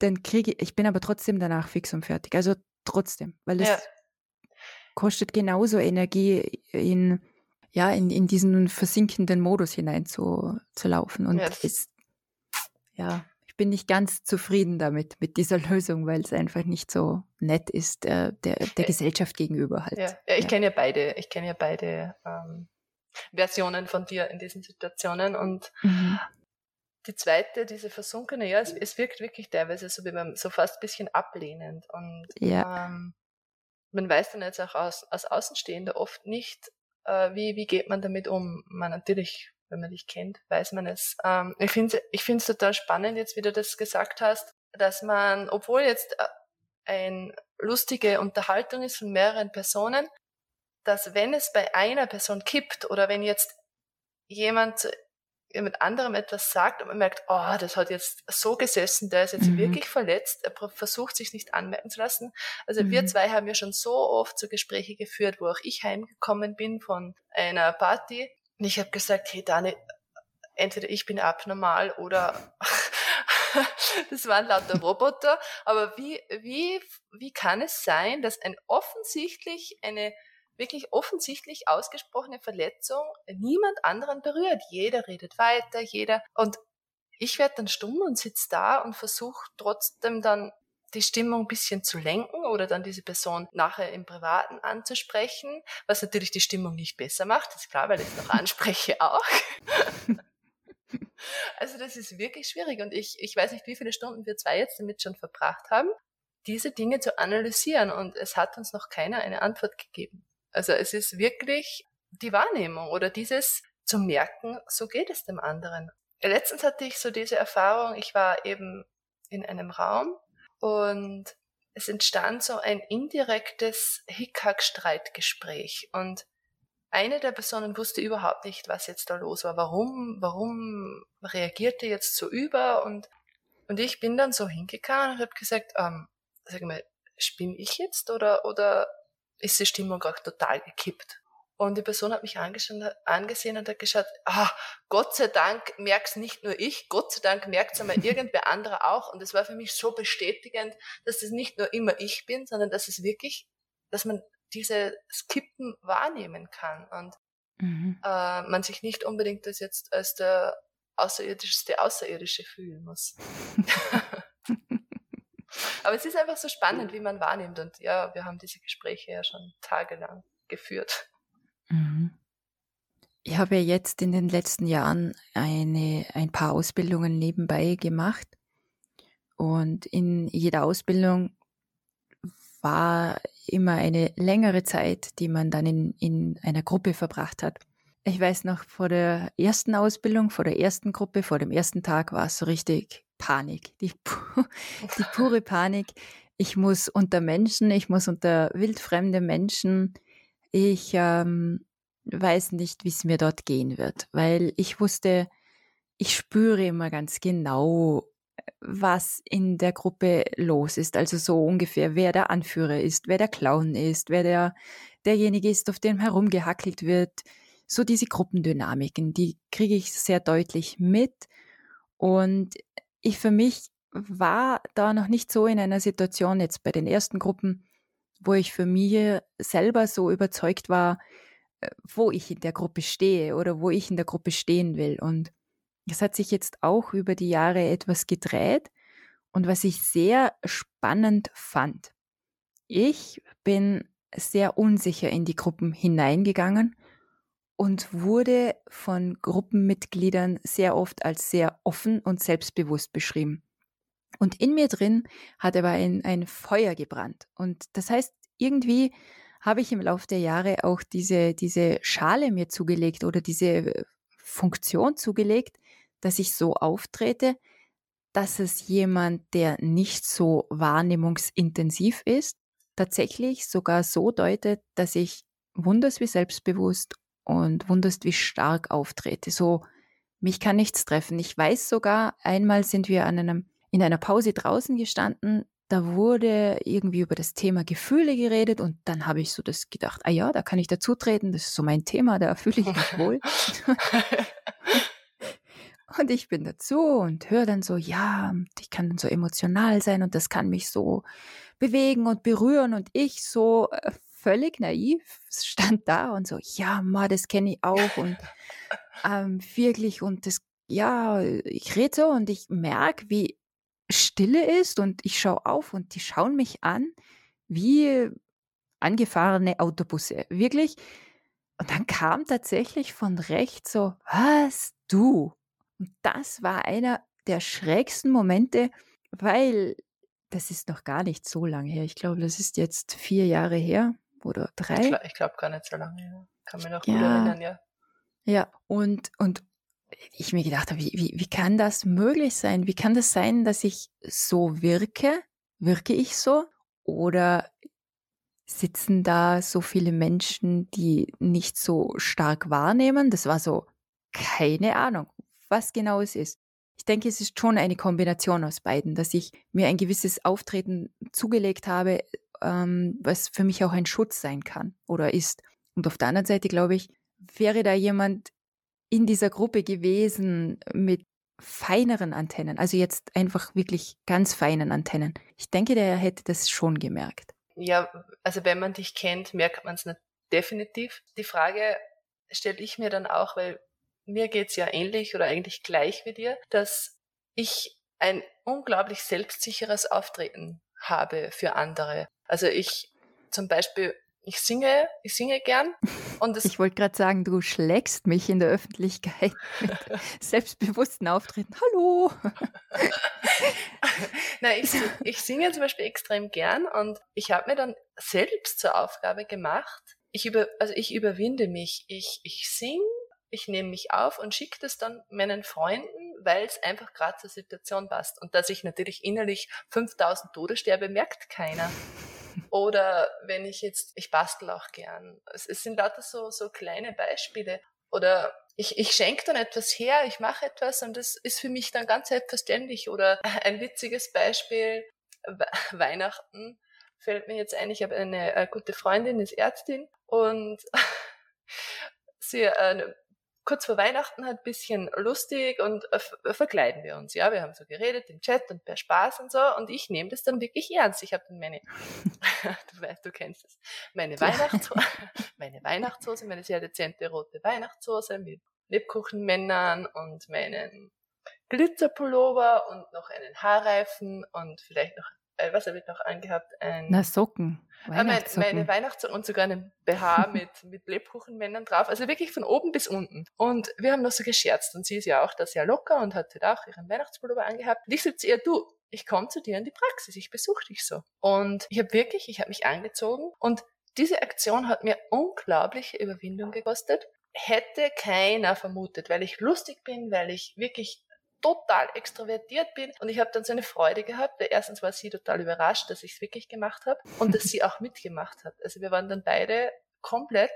dann kriege ich, ich bin aber trotzdem danach fix und fertig. Also trotzdem, weil es ja. kostet genauso Energie in, ja, in, in diesen versinkenden Modus hinein zu, zu laufen und ja, ist, ja, ich bin nicht ganz zufrieden damit, mit dieser [LAUGHS] Lösung, weil es einfach nicht so nett ist äh, der, der Gesellschaft gegenüber halt. Ja, ja ich ja. kenne ja beide, ich kenne ja beide ähm, Versionen von dir in diesen Situationen und mhm. die zweite, diese versunkene, ja, es, es wirkt wirklich teilweise so wie man so fast ein bisschen ablehnend. Und ja. ähm, man weiß dann jetzt auch aus, als Außenstehender oft nicht, äh, wie, wie geht man damit um. Man natürlich, wenn man dich kennt, weiß man es. Ähm, ich finde es total spannend, jetzt wie du das gesagt hast, dass man, obwohl jetzt äh, eine lustige Unterhaltung ist von mehreren Personen, dass wenn es bei einer Person kippt oder wenn jetzt jemand mit anderem etwas sagt und man merkt, oh, das hat jetzt so gesessen, der ist jetzt mhm. wirklich verletzt, er versucht sich nicht anmerken zu lassen. Also mhm. wir zwei haben ja schon so oft so Gespräche geführt, wo auch ich heimgekommen bin von einer Party und ich habe gesagt, hey Dani, entweder ich bin abnormal oder [LAUGHS] das waren lauter Roboter, aber wie, wie, wie kann es sein, dass ein offensichtlich eine wirklich offensichtlich ausgesprochene Verletzung niemand anderen berührt. Jeder redet weiter, jeder. Und ich werde dann stumm und sitze da und versuche trotzdem dann die Stimmung ein bisschen zu lenken oder dann diese Person nachher im Privaten anzusprechen, was natürlich die Stimmung nicht besser macht, ist klar, weil ich es noch [LAUGHS] anspreche auch. [LAUGHS] also das ist wirklich schwierig und ich, ich weiß nicht, wie viele Stunden wir zwei jetzt damit schon verbracht haben, diese Dinge zu analysieren und es hat uns noch keiner eine Antwort gegeben. Also es ist wirklich die Wahrnehmung oder dieses zu merken, so geht es dem anderen. Letztens hatte ich so diese Erfahrung, ich war eben in einem Raum und es entstand so ein indirektes Hickhack-Streitgespräch und eine der Personen wusste überhaupt nicht, was jetzt da los war. Warum, warum reagierte jetzt so über? Und, und ich bin dann so hingegangen und habe gesagt, ähm, sag mal, spinne ich jetzt oder, oder ist die Stimmung auch total gekippt. Und die Person hat mich angesehen und hat geschaut, ah, Gott sei Dank merkt's nicht nur ich, Gott sei Dank merkt's einmal [LAUGHS] irgendwer anderer auch. Und es war für mich so bestätigend, dass es nicht nur immer ich bin, sondern dass es wirklich, dass man diese Skippen wahrnehmen kann und mhm. äh, man sich nicht unbedingt das jetzt als der außerirdischste Außerirdische fühlen muss. [LAUGHS] Aber es ist einfach so spannend, wie man wahrnimmt. Und ja, wir haben diese Gespräche ja schon tagelang geführt. Mhm. Ich habe jetzt in den letzten Jahren eine, ein paar Ausbildungen nebenbei gemacht. Und in jeder Ausbildung war immer eine längere Zeit, die man dann in, in einer Gruppe verbracht hat. Ich weiß noch, vor der ersten Ausbildung, vor der ersten Gruppe, vor dem ersten Tag war es so richtig Panik, die, die pure Panik. Ich muss unter Menschen, ich muss unter wildfremde Menschen. Ich ähm, weiß nicht, wie es mir dort gehen wird, weil ich wusste, ich spüre immer ganz genau, was in der Gruppe los ist. Also so ungefähr, wer der Anführer ist, wer der Clown ist, wer der, derjenige ist, auf dem herumgehackelt wird. So diese Gruppendynamiken, die kriege ich sehr deutlich mit. Und ich für mich war da noch nicht so in einer Situation jetzt bei den ersten Gruppen, wo ich für mich selber so überzeugt war, äh, wo ich in der Gruppe stehe oder wo ich in der Gruppe stehen will. Und es hat sich jetzt auch über die Jahre etwas gedreht und was ich sehr spannend fand. Ich bin sehr unsicher in die Gruppen hineingegangen und wurde von Gruppenmitgliedern sehr oft als sehr offen und selbstbewusst beschrieben. Und in mir drin hat aber ein, ein Feuer gebrannt. Und das heißt, irgendwie habe ich im Laufe der Jahre auch diese, diese Schale mir zugelegt oder diese Funktion zugelegt, dass ich so auftrete, dass es jemand, der nicht so wahrnehmungsintensiv ist, tatsächlich sogar so deutet, dass ich wunders wie selbstbewusst und wunderst, wie stark auftrete. So, mich kann nichts treffen. Ich weiß sogar, einmal sind wir an einem, in einer Pause draußen gestanden, da wurde irgendwie über das Thema Gefühle geredet und dann habe ich so das gedacht, ah ja, da kann ich dazutreten, das ist so mein Thema, da fühle ich mich wohl. [LAUGHS] und ich bin dazu und höre dann so, ja, ich kann dann so emotional sein und das kann mich so bewegen und berühren und ich so äh, völlig naiv, stand da und so, ja, ma, das kenne ich auch und [LAUGHS] ähm, wirklich und das, ja, ich rede so und ich merke, wie Stille ist und ich schaue auf und die schauen mich an wie angefahrene Autobusse, wirklich. Und dann kam tatsächlich von rechts so, was, du? Und das war einer der schrägsten Momente, weil das ist noch gar nicht so lange her. Ich glaube, das ist jetzt vier Jahre her oder drei. Ich, glaube glaub gar nicht so lange her. Kann mich noch gut erinnern, ja. Ja, und, und ich mir gedacht habe, wie, wie, wie kann das möglich sein? Wie kann das sein, dass ich so wirke? Wirke ich so? Oder sitzen da so viele Menschen, die nicht so stark wahrnehmen? Das war so, keine Ahnung, was genau es ist. Ich denke, es ist schon eine Kombination aus beiden, dass ich mir ein gewisses Auftreten zugelegt habe, ähm, was für mich auch ein Schutz sein kann oder ist. Und auf der anderen Seite, glaube ich, wäre da jemand in dieser Gruppe gewesen mit feineren Antennen, also jetzt einfach wirklich ganz feinen Antennen. Ich denke, der hätte das schon gemerkt. Ja, also wenn man dich kennt, merkt man es definitiv. Die Frage stelle ich mir dann auch, weil mir geht's ja ähnlich oder eigentlich gleich wie dir, dass ich ein unglaublich selbstsicheres Auftreten habe für andere. Also ich zum Beispiel, ich singe, ich singe gern. Und [LAUGHS] ich wollte gerade sagen, du schlägst mich in der Öffentlichkeit mit [LAUGHS] selbstbewussten Auftreten. Hallo! [LAUGHS] Nein, ich, ich singe zum Beispiel extrem gern und ich habe mir dann selbst zur Aufgabe gemacht, ich über, also ich überwinde mich. Ich, ich singe ich nehme mich auf und schicke das dann meinen Freunden, weil es einfach gerade zur Situation passt. Und dass ich natürlich innerlich 5000 Tode sterbe, merkt keiner. Oder wenn ich jetzt, ich bastel auch gern. Es, es sind lauter so, so kleine Beispiele. Oder ich, ich schenke dann etwas her, ich mache etwas und das ist für mich dann ganz selbstverständlich. Oder [LAUGHS] ein witziges Beispiel, Weihnachten fällt mir jetzt ein, ich habe eine, eine gute Freundin, ist Ärztin und [LAUGHS] sie, äh, kurz vor Weihnachten halt bisschen lustig und äh, verkleiden wir uns. Ja, wir haben so geredet im Chat und per Spaß und so und ich nehme das dann wirklich ernst. Ich habe dann meine, [LAUGHS] du weißt, du kennst es, meine Weihnachtshose, [LAUGHS] meine Weihnachtshose, meine sehr dezente rote Weihnachtshose mit Lebkuchenmännern und meinen Glitzerpullover und noch einen Haarreifen und vielleicht noch äh, was habe ich noch angehabt? Ein, Na, Socken. Äh, mein, meine Weihnachtssocken und sogar einen BH [LAUGHS] mit, mit Lebkuchenmännern drauf. Also wirklich von oben bis unten. Und wir haben noch so gescherzt. Und sie ist ja auch da sehr locker und hat halt auch ihren Weihnachtspullover angehabt. Und ich zu ihr, du, ich komme zu dir in die Praxis, ich besuche dich so. Und ich habe wirklich, ich habe mich angezogen und diese Aktion hat mir unglaubliche Überwindung gekostet. Hätte keiner vermutet, weil ich lustig bin, weil ich wirklich total extrovertiert bin. Und ich habe dann so eine Freude gehabt, weil erstens war sie total überrascht, dass ich es wirklich gemacht habe und dass sie auch mitgemacht hat. Also wir waren dann beide komplett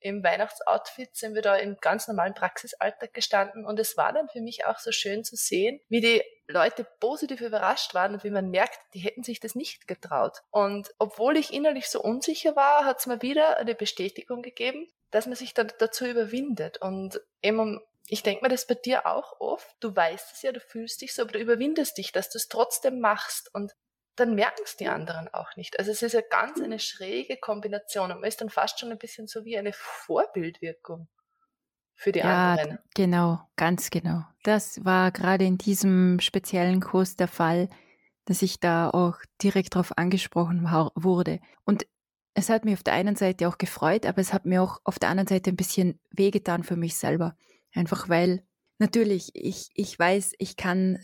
im Weihnachtsoutfit sind wir da im ganz normalen Praxisalltag gestanden und es war dann für mich auch so schön zu sehen, wie die Leute positiv überrascht waren und wie man merkt, die hätten sich das nicht getraut. Und obwohl ich innerlich so unsicher war, hat es mir wieder eine Bestätigung gegeben, dass man sich dann dazu überwindet und eben ich denke mir das bei dir auch oft. Du weißt es ja, du fühlst dich so, aber du überwindest dich, dass du es trotzdem machst und dann merken es die anderen auch nicht. Also es ist ja ganz eine schräge Kombination und man ist dann fast schon ein bisschen so wie eine Vorbildwirkung für die ja, anderen. Genau, ganz genau. Das war gerade in diesem speziellen Kurs der Fall, dass ich da auch direkt darauf angesprochen wurde. Und es hat mich auf der einen Seite auch gefreut, aber es hat mir auch auf der anderen Seite ein bisschen wehgetan für mich selber. Einfach weil natürlich, ich, ich weiß, ich kann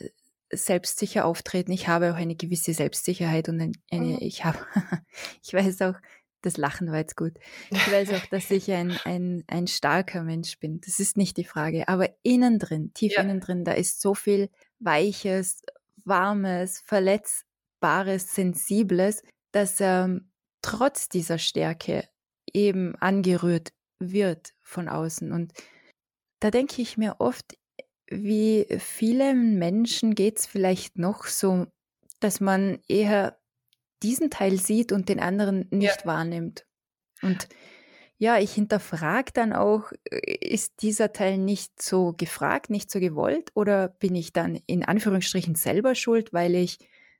selbstsicher auftreten. Ich habe auch eine gewisse Selbstsicherheit und eine, mhm. ich habe, [LAUGHS] ich weiß auch, das Lachen war jetzt gut. Ich weiß auch, dass ich ein, ein, ein starker Mensch bin. Das ist nicht die Frage. Aber innen drin, tief ja. innen drin, da ist so viel Weiches, Warmes, Verletzbares, Sensibles, dass ähm, trotz dieser Stärke eben angerührt wird von außen. Und da denke ich mir oft, wie vielen Menschen geht es vielleicht noch so, dass man eher diesen Teil sieht und den anderen nicht ja. wahrnimmt. Und ja, ich hinterfrage dann auch, ist dieser Teil nicht so gefragt, nicht so gewollt oder bin ich dann in Anführungsstrichen selber schuld, weil ich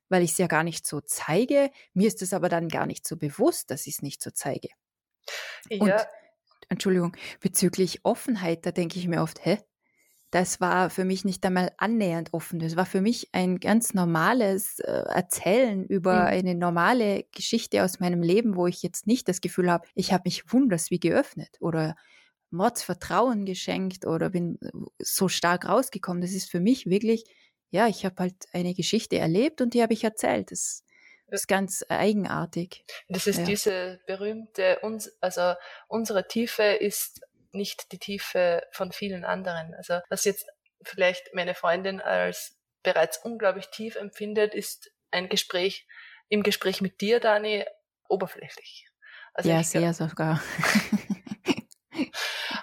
weil ich es ja gar nicht so zeige. Mir ist es aber dann gar nicht so bewusst, dass ich es nicht so zeige. Ja. Und Entschuldigung, bezüglich Offenheit, da denke ich mir oft, hä? Das war für mich nicht einmal annähernd offen. Das war für mich ein ganz normales äh, Erzählen über mhm. eine normale Geschichte aus meinem Leben, wo ich jetzt nicht das Gefühl habe, ich habe mich wunders wie geöffnet oder Mordsvertrauen geschenkt oder bin so stark rausgekommen. Das ist für mich wirklich, ja, ich habe halt eine Geschichte erlebt und die habe ich erzählt. Das ist ganz eigenartig. Das ist ja. diese berühmte, also unsere Tiefe ist nicht die Tiefe von vielen anderen. Also was jetzt vielleicht meine Freundin als bereits unglaublich tief empfindet, ist ein Gespräch, im Gespräch mit dir, Dani, oberflächlich. Also ja, sehr sogar.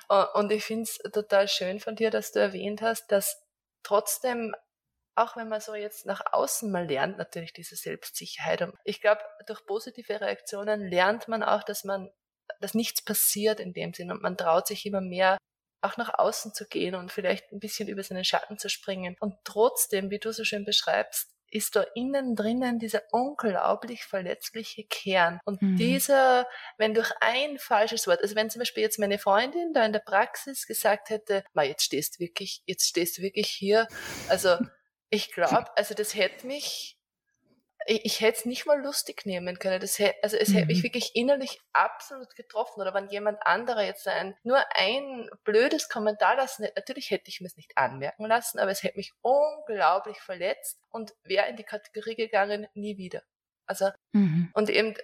[LAUGHS] und ich finde es total schön von dir, dass du erwähnt hast, dass trotzdem, auch wenn man so jetzt nach außen mal lernt, natürlich diese Selbstsicherheit. Und ich glaube, durch positive Reaktionen lernt man auch, dass man, dass nichts passiert in dem Sinn und man traut sich immer mehr auch nach außen zu gehen und vielleicht ein bisschen über seinen Schatten zu springen. Und trotzdem, wie du so schön beschreibst, ist da innen drinnen dieser unglaublich verletzliche Kern. Und mhm. dieser, wenn durch ein falsches Wort, also wenn zum Beispiel jetzt meine Freundin da in der Praxis gesagt hätte, ma, jetzt stehst du wirklich, jetzt stehst du wirklich hier, also [LAUGHS] ich glaube, also das hätte mich ich, ich hätte es nicht mal lustig nehmen können. Das hätte, also es mhm. hätte mich mhm. wirklich innerlich absolut getroffen. Oder wenn jemand anderer jetzt ein, nur ein blödes Kommentar lassen hätte, natürlich hätte ich mir es nicht anmerken lassen, aber es hätte mich unglaublich verletzt und wäre in die Kategorie gegangen, nie wieder. Also, mhm. und eben,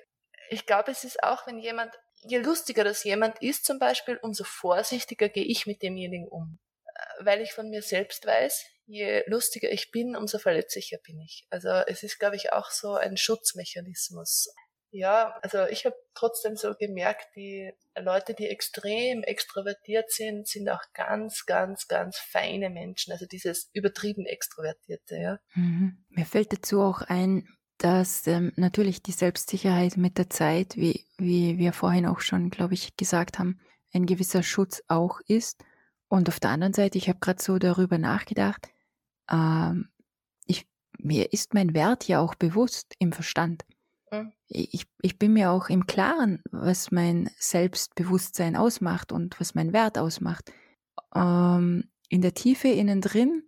ich glaube, es ist auch, wenn jemand, je lustiger das jemand ist zum Beispiel, umso vorsichtiger gehe ich mit demjenigen um. Äh, weil ich von mir selbst weiß, je lustiger ich bin, umso verletzlicher bin ich. Also es ist, glaube ich, auch so ein Schutzmechanismus. Ja, also ich habe trotzdem so gemerkt, die Leute, die extrem extrovertiert sind, sind auch ganz, ganz, ganz feine Menschen. Also dieses übertrieben extrovertierte, ja. Mhm. Mir fällt dazu auch ein, dass ähm, natürlich die Selbstsicherheit mit der Zeit, wie, wie wir vorhin auch schon, glaube ich, gesagt haben, ein gewisser Schutz auch ist. Und auf der anderen Seite, ich habe gerade so darüber nachgedacht, ähm, ich, mir ist mein Wert ja auch bewusst im Verstand. Mhm. Ich, ich bin mir auch im Klaren, was mein Selbstbewusstsein ausmacht und was mein Wert ausmacht. Ähm, in der Tiefe innen drin,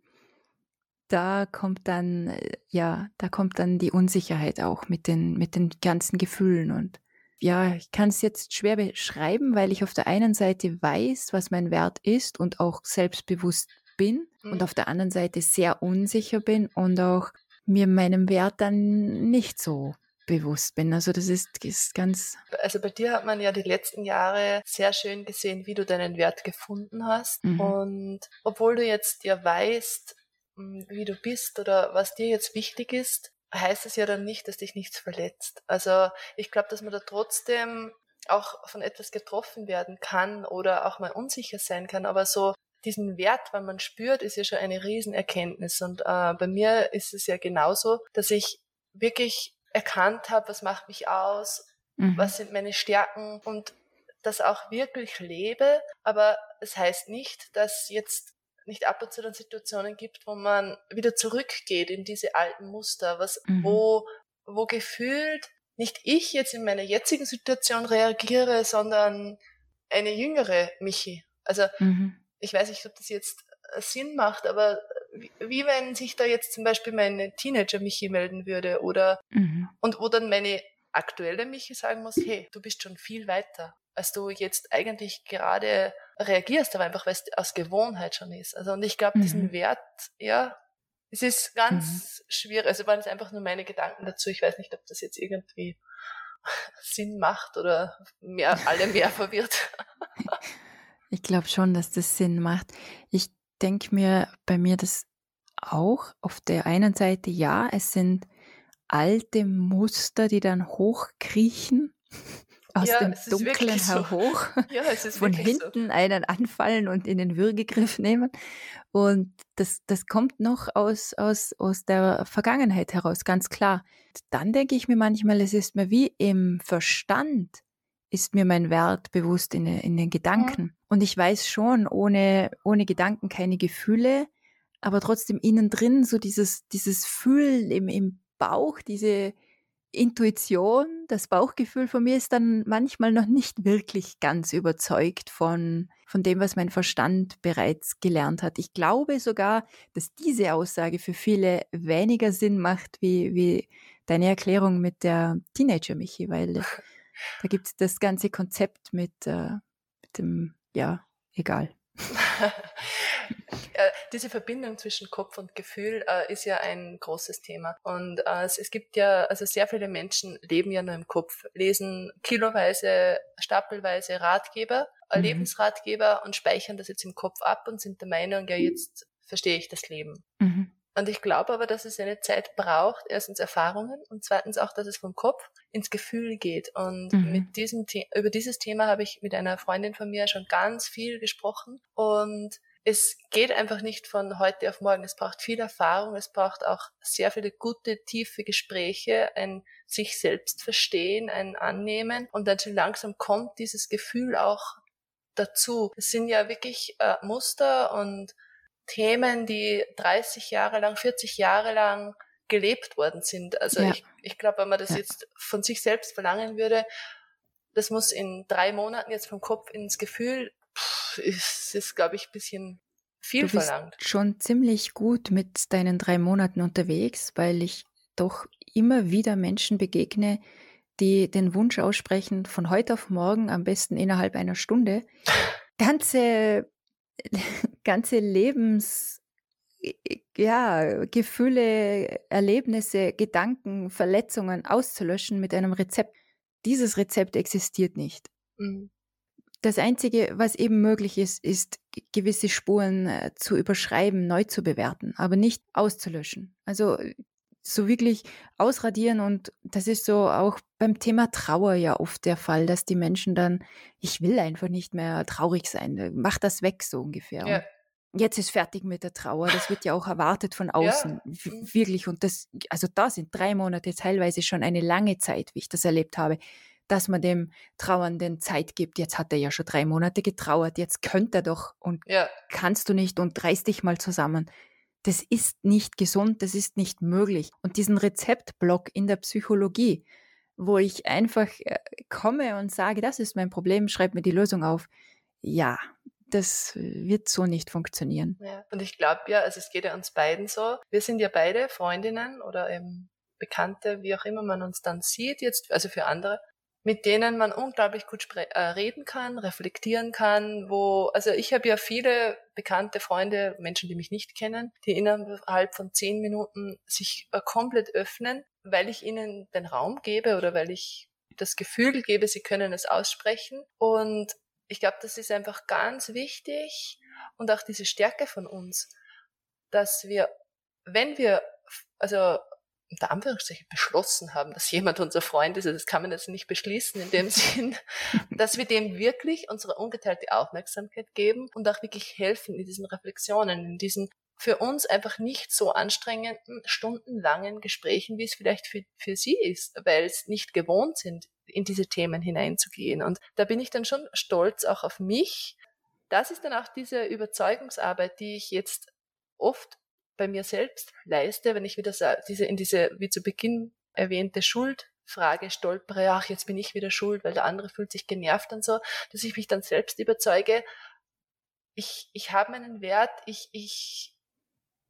da kommt dann, ja, da kommt dann die Unsicherheit auch mit den, mit den ganzen Gefühlen und ja, ich kann es jetzt schwer beschreiben, weil ich auf der einen Seite weiß, was mein Wert ist und auch selbstbewusst bin mhm. und auf der anderen Seite sehr unsicher bin und auch mir meinem Wert dann nicht so bewusst bin. Also das ist, ist ganz. Also bei dir hat man ja die letzten Jahre sehr schön gesehen, wie du deinen Wert gefunden hast. Mhm. Und obwohl du jetzt ja weißt, hm, wie du bist oder was dir jetzt wichtig ist, heißt es ja dann nicht, dass dich nichts verletzt. Also ich glaube, dass man da trotzdem auch von etwas getroffen werden kann oder auch mal unsicher sein kann, aber so diesen Wert, wenn man spürt, ist ja schon eine Riesenerkenntnis. Und äh, bei mir ist es ja genauso, dass ich wirklich erkannt habe, was macht mich aus, mhm. was sind meine Stärken und das auch wirklich lebe. Aber es heißt nicht, dass jetzt nicht ab und zu dann Situationen gibt, wo man wieder zurückgeht in diese alten Muster, was, mhm. wo, wo gefühlt nicht ich jetzt in meiner jetzigen Situation reagiere, sondern eine jüngere Michi. Also mhm ich weiß nicht, ob das jetzt äh, Sinn macht, aber wie, wie wenn sich da jetzt zum Beispiel meine Teenager Michi melden würde oder mhm. und wo dann meine aktuelle Michi sagen muss, hey, du bist schon viel weiter, als du jetzt eigentlich gerade reagierst, aber einfach weil es aus Gewohnheit schon ist. Also und ich glaube, mhm. diesen Wert, ja, es ist ganz mhm. schwierig. Also waren es einfach nur meine Gedanken dazu. Ich weiß nicht, ob das jetzt irgendwie [LAUGHS] Sinn macht oder mehr, alle mehr [LAUGHS] verwirrt. [LAUGHS] Ich glaube schon, dass das Sinn macht. Ich denke mir bei mir das auch. Auf der einen Seite ja, es sind alte Muster, die dann hochkriechen [LAUGHS] aus ja, dem Dunklen herhoch, so. [LAUGHS] ja, von hinten so. einen anfallen und in den Würgegriff nehmen. Und das, das kommt noch aus, aus, aus der Vergangenheit heraus, ganz klar. Dann denke ich mir manchmal, es ist mir wie im Verstand ist mir mein Wert bewusst in, in den Gedanken. Mhm. Und ich weiß schon, ohne, ohne Gedanken keine Gefühle, aber trotzdem innen drin so dieses, dieses Fühlen im, im Bauch, diese Intuition, das Bauchgefühl von mir ist dann manchmal noch nicht wirklich ganz überzeugt von, von dem, was mein Verstand bereits gelernt hat. Ich glaube sogar, dass diese Aussage für viele weniger Sinn macht, wie, wie deine Erklärung mit der Teenager Michi, weil [LAUGHS] Da gibt es das ganze Konzept mit, äh, mit dem, ja, egal. [LAUGHS] diese Verbindung zwischen Kopf und Gefühl äh, ist ja ein großes Thema. Und äh, es, es, gibt ja, also sehr viele Menschen leben ja nur im Kopf, lesen kiloweise, stapelweise Ratgeber, äh, mhm. Lebensratgeber und speichern das jetzt im Kopf ab und sind der Meinung, ja, jetzt verstehe ich das Leben. Mhm. Und ich glaube aber, dass es eine Zeit braucht, erstens Erfahrungen und zweitens auch, dass es vom Kopf ins Gefühl geht. Und mhm. mit diesem über dieses Thema habe ich mit einer Freundin von mir schon ganz viel gesprochen. Und es geht einfach nicht von heute auf morgen. Es braucht viel Erfahrung, es braucht auch sehr viele gute, tiefe Gespräche, ein sich selbst verstehen, ein Annehmen. Und dann schon langsam kommt dieses Gefühl auch dazu. Es sind ja wirklich äh, Muster und Themen, die 30 Jahre lang, 40 Jahre lang gelebt worden sind. Also ja. ich, ich glaube, wenn man das ja. jetzt von sich selbst verlangen würde, das muss in drei Monaten jetzt vom Kopf ins Gefühl, pff, ist, ist glaube ich, ein bisschen viel du bist verlangt. Schon ziemlich gut mit deinen drei Monaten unterwegs, weil ich doch immer wieder Menschen begegne, die den Wunsch aussprechen, von heute auf morgen, am besten innerhalb einer Stunde, [LAUGHS] ganze [LAUGHS] ganze Lebens, ja, Gefühle, Erlebnisse, Gedanken, Verletzungen auszulöschen mit einem Rezept. Dieses Rezept existiert nicht. Mhm. Das Einzige, was eben möglich ist, ist gewisse Spuren äh, zu überschreiben, neu zu bewerten, aber nicht auszulöschen. Also so wirklich ausradieren und das ist so auch beim Thema Trauer ja oft der Fall, dass die Menschen dann, ich will einfach nicht mehr traurig sein, mach das weg so ungefähr. Ja. Jetzt ist fertig mit der Trauer. Das wird ja auch erwartet von außen. Ja. Wirklich. Und das, also da sind drei Monate teilweise schon eine lange Zeit, wie ich das erlebt habe, dass man dem Trauernden Zeit gibt. Jetzt hat er ja schon drei Monate getrauert. Jetzt könnte er doch und ja. kannst du nicht und reiß dich mal zusammen das ist nicht gesund, das ist nicht möglich. Und diesen Rezeptblock in der Psychologie, wo ich einfach äh, komme und sage, das ist mein Problem, schreib mir die Lösung auf. Ja, das wird so nicht funktionieren. Ja, und ich glaube ja, also es geht ja uns beiden so. Wir sind ja beide Freundinnen oder eben Bekannte, wie auch immer man uns dann sieht, jetzt, also für andere mit denen man unglaublich gut äh, reden kann, reflektieren kann, wo, also ich habe ja viele bekannte Freunde, Menschen, die mich nicht kennen, die innerhalb von zehn Minuten sich äh, komplett öffnen, weil ich ihnen den Raum gebe oder weil ich das Gefühl gebe, sie können es aussprechen. Und ich glaube, das ist einfach ganz wichtig und auch diese Stärke von uns, dass wir, wenn wir, also unter Anführungszeichen beschlossen haben, dass jemand unser Freund ist, das kann man jetzt nicht beschließen in dem [LAUGHS] Sinn, dass wir dem wirklich unsere ungeteilte Aufmerksamkeit geben und auch wirklich helfen in diesen Reflexionen, in diesen für uns einfach nicht so anstrengenden, stundenlangen Gesprächen, wie es vielleicht für, für sie ist, weil es nicht gewohnt sind, in diese Themen hineinzugehen. Und da bin ich dann schon stolz auch auf mich. Das ist dann auch diese Überzeugungsarbeit, die ich jetzt oft bei mir selbst leiste, wenn ich wieder diese, in diese, wie zu Beginn erwähnte Schuldfrage stolpere, ach, jetzt bin ich wieder schuld, weil der andere fühlt sich genervt und so, dass ich mich dann selbst überzeuge, ich, ich habe meinen Wert, ich, ich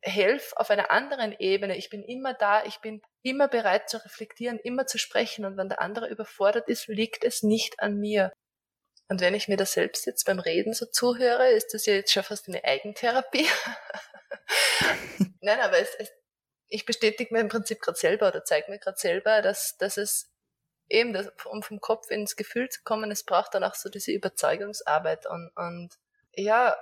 helfe auf einer anderen Ebene, ich bin immer da, ich bin immer bereit zu reflektieren, immer zu sprechen und wenn der andere überfordert ist, liegt es nicht an mir. Und wenn ich mir das selbst jetzt beim Reden so zuhöre, ist das ja jetzt schon fast eine Eigentherapie. [LAUGHS] Nein, aber es, es, ich bestätige mir im Prinzip gerade selber oder zeige mir gerade selber, dass, dass es eben, das, um vom Kopf ins Gefühl zu kommen, es braucht dann auch so diese Überzeugungsarbeit und, und ja.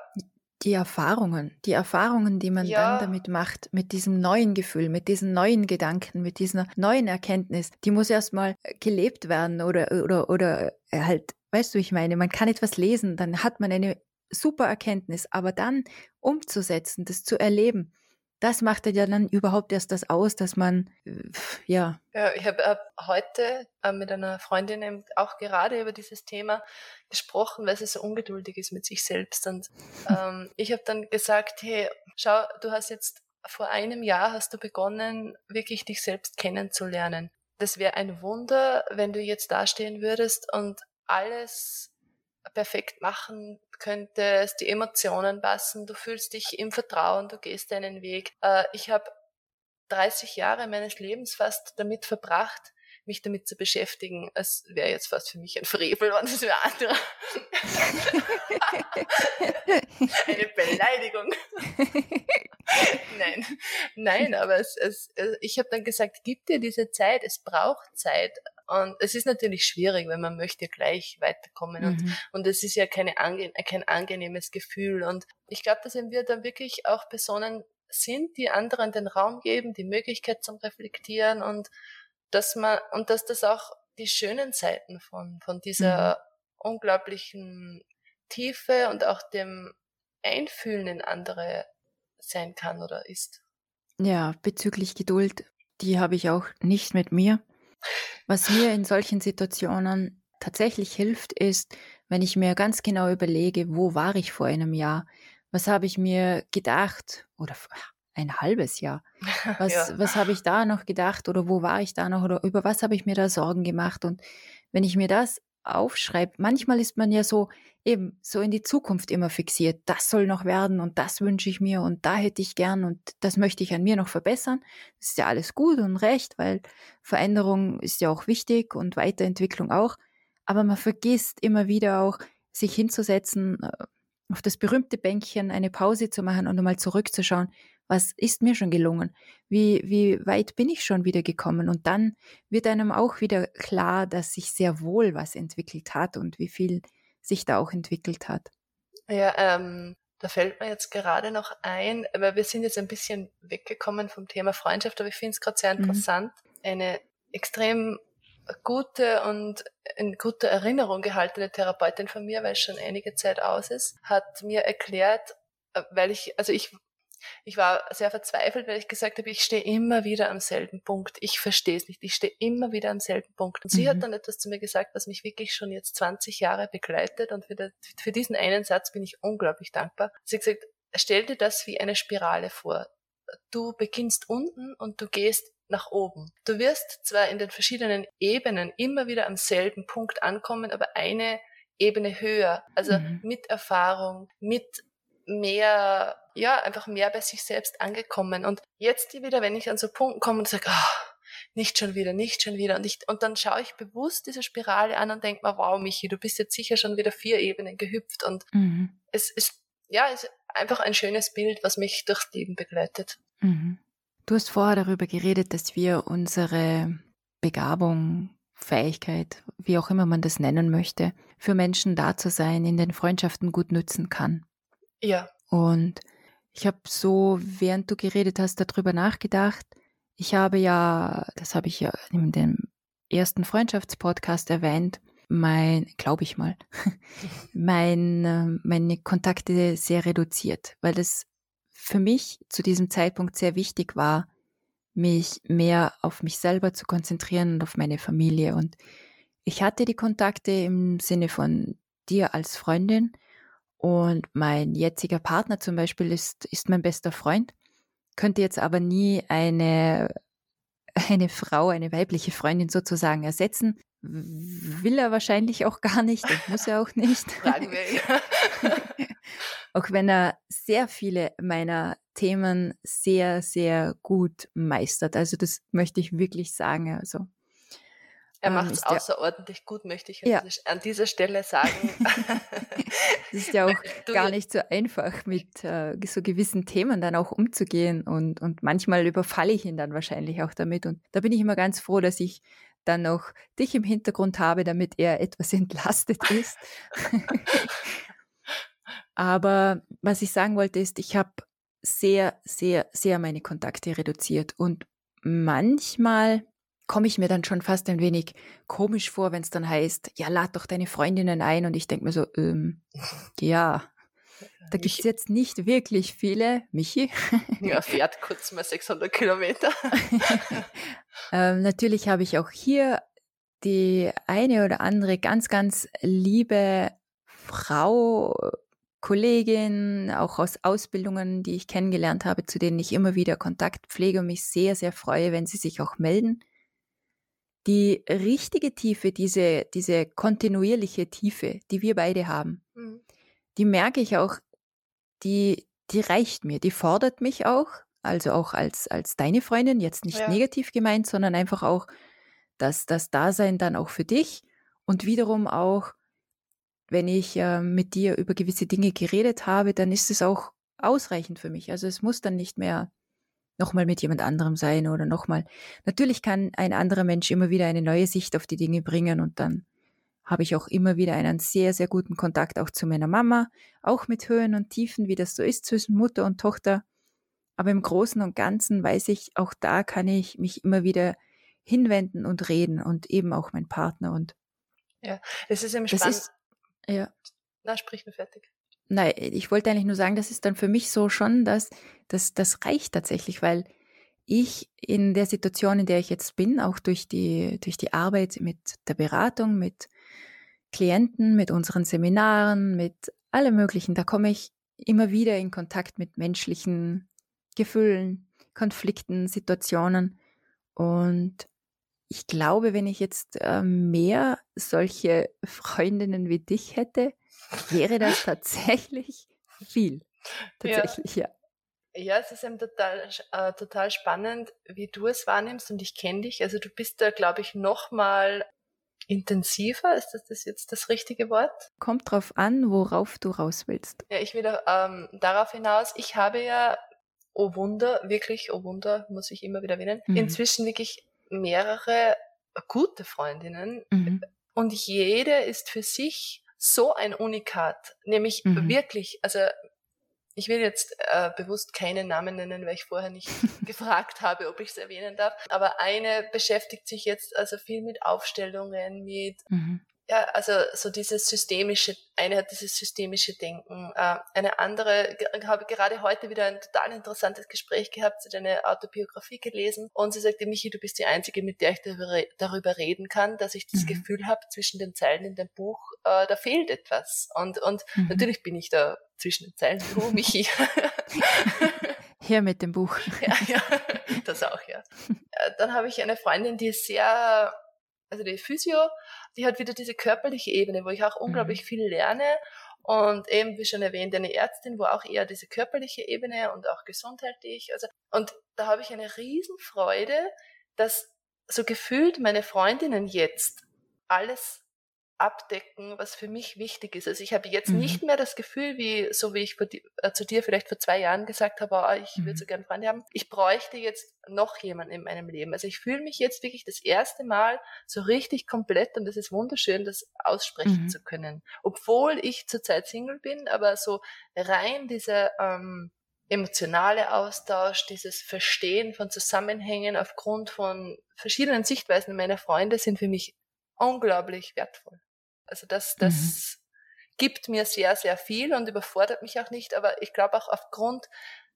Die Erfahrungen, die Erfahrungen, die man ja. dann damit macht, mit diesem neuen Gefühl, mit diesen neuen Gedanken, mit dieser neuen Erkenntnis, die muss erstmal gelebt werden oder, oder, oder halt, weißt du, ich meine, man kann etwas lesen, dann hat man eine super Erkenntnis, aber dann umzusetzen, das zu erleben, das macht ja dann überhaupt erst das aus, dass man, ja. Ja, ich habe hab heute äh, mit einer Freundin auch gerade über dieses Thema gesprochen, weil sie so ungeduldig ist mit sich selbst. Und [LAUGHS] ähm, ich habe dann gesagt, hey, schau, du hast jetzt vor einem Jahr hast du begonnen, wirklich dich selbst kennenzulernen. Das wäre ein Wunder, wenn du jetzt dastehen würdest und alles perfekt machen könntest, die Emotionen passen, du fühlst dich im Vertrauen, du gehst deinen Weg. Äh, ich habe 30 Jahre meines Lebens fast damit verbracht, mich damit zu beschäftigen, als wäre jetzt fast für mich ein Frevel, und es wäre andere. [LAUGHS] Eine Beleidigung. nein, nein, aber es, es, äh, ich habe dann gesagt, gib dir diese Zeit, es braucht Zeit. Und es ist natürlich schwierig, wenn man möchte gleich weiterkommen. Mhm. Und, und es ist ja keine ange kein angenehmes Gefühl. Und ich glaube, dass wir dann wirklich auch Personen sind, die anderen den Raum geben, die Möglichkeit zum Reflektieren und dass man, und dass das auch die schönen Seiten von, von dieser mhm. unglaublichen Tiefe und auch dem Einfühlen in andere sein kann oder ist. Ja, bezüglich Geduld, die habe ich auch nicht mit mir. Was mir in solchen Situationen tatsächlich hilft, ist, wenn ich mir ganz genau überlege, wo war ich vor einem Jahr? Was habe ich mir gedacht? Oder ein halbes Jahr. [LAUGHS] Was, ja. was habe ich da noch gedacht? Oder wo war ich da noch? Oder über was habe ich mir da Sorgen gemacht? Und wenn ich mir das aufschreibe, manchmal ist man ja so eben so in die Zukunft immer fixiert. Das soll noch werden und das wünsche ich mir und da hätte ich gern und das möchte ich an mir noch verbessern. Das ist ja alles gut und recht, weil Veränderung ist ja auch wichtig und Weiterentwicklung auch. Aber man vergisst immer wieder auch, sich hinzusetzen, äh, auf das berühmte Bänkchen eine Pause zu machen und einmal zurückzuschauen, was ist mir schon gelungen? Wie, wie weit bin ich schon wieder gekommen? Und dann wird einem auch wieder klar, dass sich sehr wohl was entwickelt hat und wie viel sich da auch entwickelt hat. Ja, ähm, da fällt mir jetzt gerade noch ein, weil wir sind jetzt ein bisschen weggekommen vom Thema Freundschaft, aber ich finde es gerade sehr mhm. interessant. Mhm. Eine extrem gute und in guter Erinnerung gehaltene Therapeutin von mir, weil es schon einige Zeit aus ist, hat mir erklärt, äh, weil ich, also ich ich war sehr verzweifelt, weil ich gesagt habe, ich stehe immer wieder am selben Punkt. Ich verstehe es nicht. Ich stehe immer wieder am selben Punkt. Und sie mhm. hat dann etwas zu mir gesagt, was mich wirklich schon jetzt 20 Jahre begleitet. Und für, für diesen einen Satz bin ich unglaublich dankbar. Sie hat gesagt, stell dir das wie eine Spirale vor. Du beginnst unten und du gehst nach oben. Du wirst zwar in den verschiedenen Ebenen immer wieder am selben Punkt ankommen, aber eine Ebene höher, also mhm. mit Erfahrung, mit mehr, ja, einfach mehr bei sich selbst angekommen. Und jetzt wieder, wenn ich an so Punkten komme und sage, oh, nicht schon wieder, nicht schon wieder. Und, ich, und dann schaue ich bewusst diese Spirale an und denke mir, wow, Michi, du bist jetzt sicher schon wieder vier Ebenen gehüpft. Und mhm. es ist, ja, es ist einfach ein schönes Bild, was mich durchs Leben begleitet. Mhm. Du hast vorher darüber geredet, dass wir unsere Begabung, Fähigkeit, wie auch immer man das nennen möchte, für Menschen da zu sein, in den Freundschaften gut nützen kann. Ja. Und ich habe so, während du geredet hast, darüber nachgedacht. Ich habe ja, das habe ich ja in dem ersten Freundschaftspodcast erwähnt, mein, glaube ich mal, [LAUGHS] mein, ähm, meine Kontakte sehr reduziert, weil es für mich zu diesem Zeitpunkt sehr wichtig war, mich mehr auf mich selber zu konzentrieren und auf meine Familie. Und ich hatte die Kontakte im Sinne von dir als Freundin, und mein jetziger Partner zum Beispiel ist, ist mein bester Freund, könnte jetzt aber nie eine, [LAUGHS] eine Frau, eine weibliche Freundin sozusagen ersetzen. Will er wahrscheinlich auch gar nicht und muss er auch nicht. [LAUGHS] Fragen wir [LAUGHS] auch wenn er sehr viele meiner Themen sehr, sehr gut meistert. Also das möchte ich wirklich sagen. Also er ähm, macht es außerordentlich gut, möchte ich ja. an dieser Stelle sagen. [LAUGHS] es ist ja auch [LAUGHS] gar nicht so einfach, mit äh, so gewissen Themen dann auch umzugehen. Und, und manchmal überfalle ich ihn dann wahrscheinlich auch damit. Und da bin ich immer ganz froh, dass ich dann noch dich im Hintergrund habe, damit er etwas [LAUGHS] entlastet ist. Aber was ich sagen wollte, ist, ich habe sehr, sehr, sehr meine Kontakte reduziert. Und manchmal komme ich mir dann schon fast ein wenig komisch vor, wenn es dann heißt, ja, lad doch deine Freundinnen ein. Und ich denke mir so, ähm, ja, [LAUGHS] da gibt es jetzt nicht wirklich viele. Michi? Ja, [LAUGHS] fährt kurz mal 600 Kilometer. [LAUGHS] ähm, natürlich habe ich auch hier die eine oder andere ganz, ganz liebe Frau, Kollegin, auch aus Ausbildungen, die ich kennengelernt habe, zu denen ich immer wieder Kontakt pflege und mich sehr, sehr freue, wenn sie sich auch melden die richtige Tiefe, diese, diese kontinuierliche Tiefe, die wir beide haben, mhm. die merke ich auch, die, die reicht mir, die fordert mich auch, also auch als, als deine Freundin, jetzt nicht ja. negativ gemeint, sondern einfach auch, dass das Dasein dann auch für dich und wiederum auch, wenn ich äh, mit dir über gewisse Dinge geredet habe, dann ist es auch ausreichend für mich. Also es muss dann nicht mehr nochmal mit jemand anderem sein oder nochmal. Natürlich kann ein anderer Mensch immer wieder eine neue Sicht auf die Dinge bringen und dann habe ich auch immer wieder einen sehr, sehr guten Kontakt auch zu meiner Mama, auch mit Höhen und Tiefen, wie das so ist zwischen Mutter und Tochter. Aber im Großen und Ganzen weiß ich, auch da kann ich mich immer wieder hinwenden und reden und eben auch mein Partner und ja, es ist eben spannend. ja. Na, sprich mir fertig. Nein, ich wollte eigentlich nur sagen, das ist dann für mich so schon, dass, dass das reicht tatsächlich, weil ich in der Situation, in der ich jetzt bin, auch durch die, durch die Arbeit mit der Beratung, mit Klienten, mit unseren Seminaren, mit allem Möglichen, da komme ich immer wieder in Kontakt mit menschlichen Gefühlen, Konflikten, Situationen. Und ich glaube, wenn ich jetzt äh, mehr solche [LAUGHS] Freundinnen wie dich hätte, wäre das tatsächlich viel. Tatsächlich, ja. ja. ja. es ist eben total, äh, total spannend, wie du es wahrnimmst und ich kenne dich. Also du bist da, glaube ich, noch mal intensiver. Ist das, das jetzt das richtige Wort? Kommt drauf an, worauf du raus willst. Ja, ich will ähm, darauf hinaus. Ich habe ja, oh Wunder, wirklich, oh Wunder, muss ich immer wieder erwähnen, mhm. inzwischen wirklich mehrere gute Freundinnen mhm. und jede ist für sich so ein Unikat, nämlich mhm. wirklich, also ich will jetzt äh, bewusst keinen Namen nennen, weil ich vorher nicht [LAUGHS] gefragt habe, ob ich es erwähnen darf. Aber eine beschäftigt sich jetzt also viel mit Aufstellungen, mit mhm ja, also so dieses systemische, eine hat dieses systemische Denken, äh, eine andere, habe gerade heute wieder ein total interessantes Gespräch gehabt, sie hat eine Autobiografie gelesen und sie sagte, Michi, du bist die Einzige, mit der ich darüber reden kann, dass ich das mhm. Gefühl habe, zwischen den Zeilen in dem Buch, äh, da fehlt etwas. Und, und mhm. natürlich bin ich da zwischen den Zeilen, du, Michi. [LAUGHS] Hier mit dem Buch. ja, ja, das auch, ja. Äh, dann habe ich eine Freundin, die ist sehr also die Physio, die hat wieder diese körperliche Ebene, wo ich auch unglaublich mhm. viel lerne. Und eben, wie schon erwähnt, eine Ärztin, wo auch eher diese körperliche Ebene und auch gesundheitlich. Also, und da habe ich eine Riesenfreude, dass so gefühlt meine Freundinnen jetzt alles abdecken, was für mich wichtig ist. Also ich habe jetzt mhm. nicht mehr das Gefühl, wie so wie ich die, äh, zu dir vielleicht vor zwei Jahren gesagt habe, oh, ich mhm. würde so gerne Freunde haben. Ich bräuchte jetzt noch jemanden in meinem Leben. Also ich fühle mich jetzt wirklich das erste Mal so richtig komplett und es ist wunderschön, das aussprechen mhm. zu können. Obwohl ich zurzeit Single bin, aber so rein dieser ähm, emotionale Austausch, dieses Verstehen von Zusammenhängen aufgrund von verschiedenen Sichtweisen meiner Freunde sind für mich unglaublich wertvoll. Also das, das mhm. gibt mir sehr, sehr viel und überfordert mich auch nicht, aber ich glaube auch aufgrund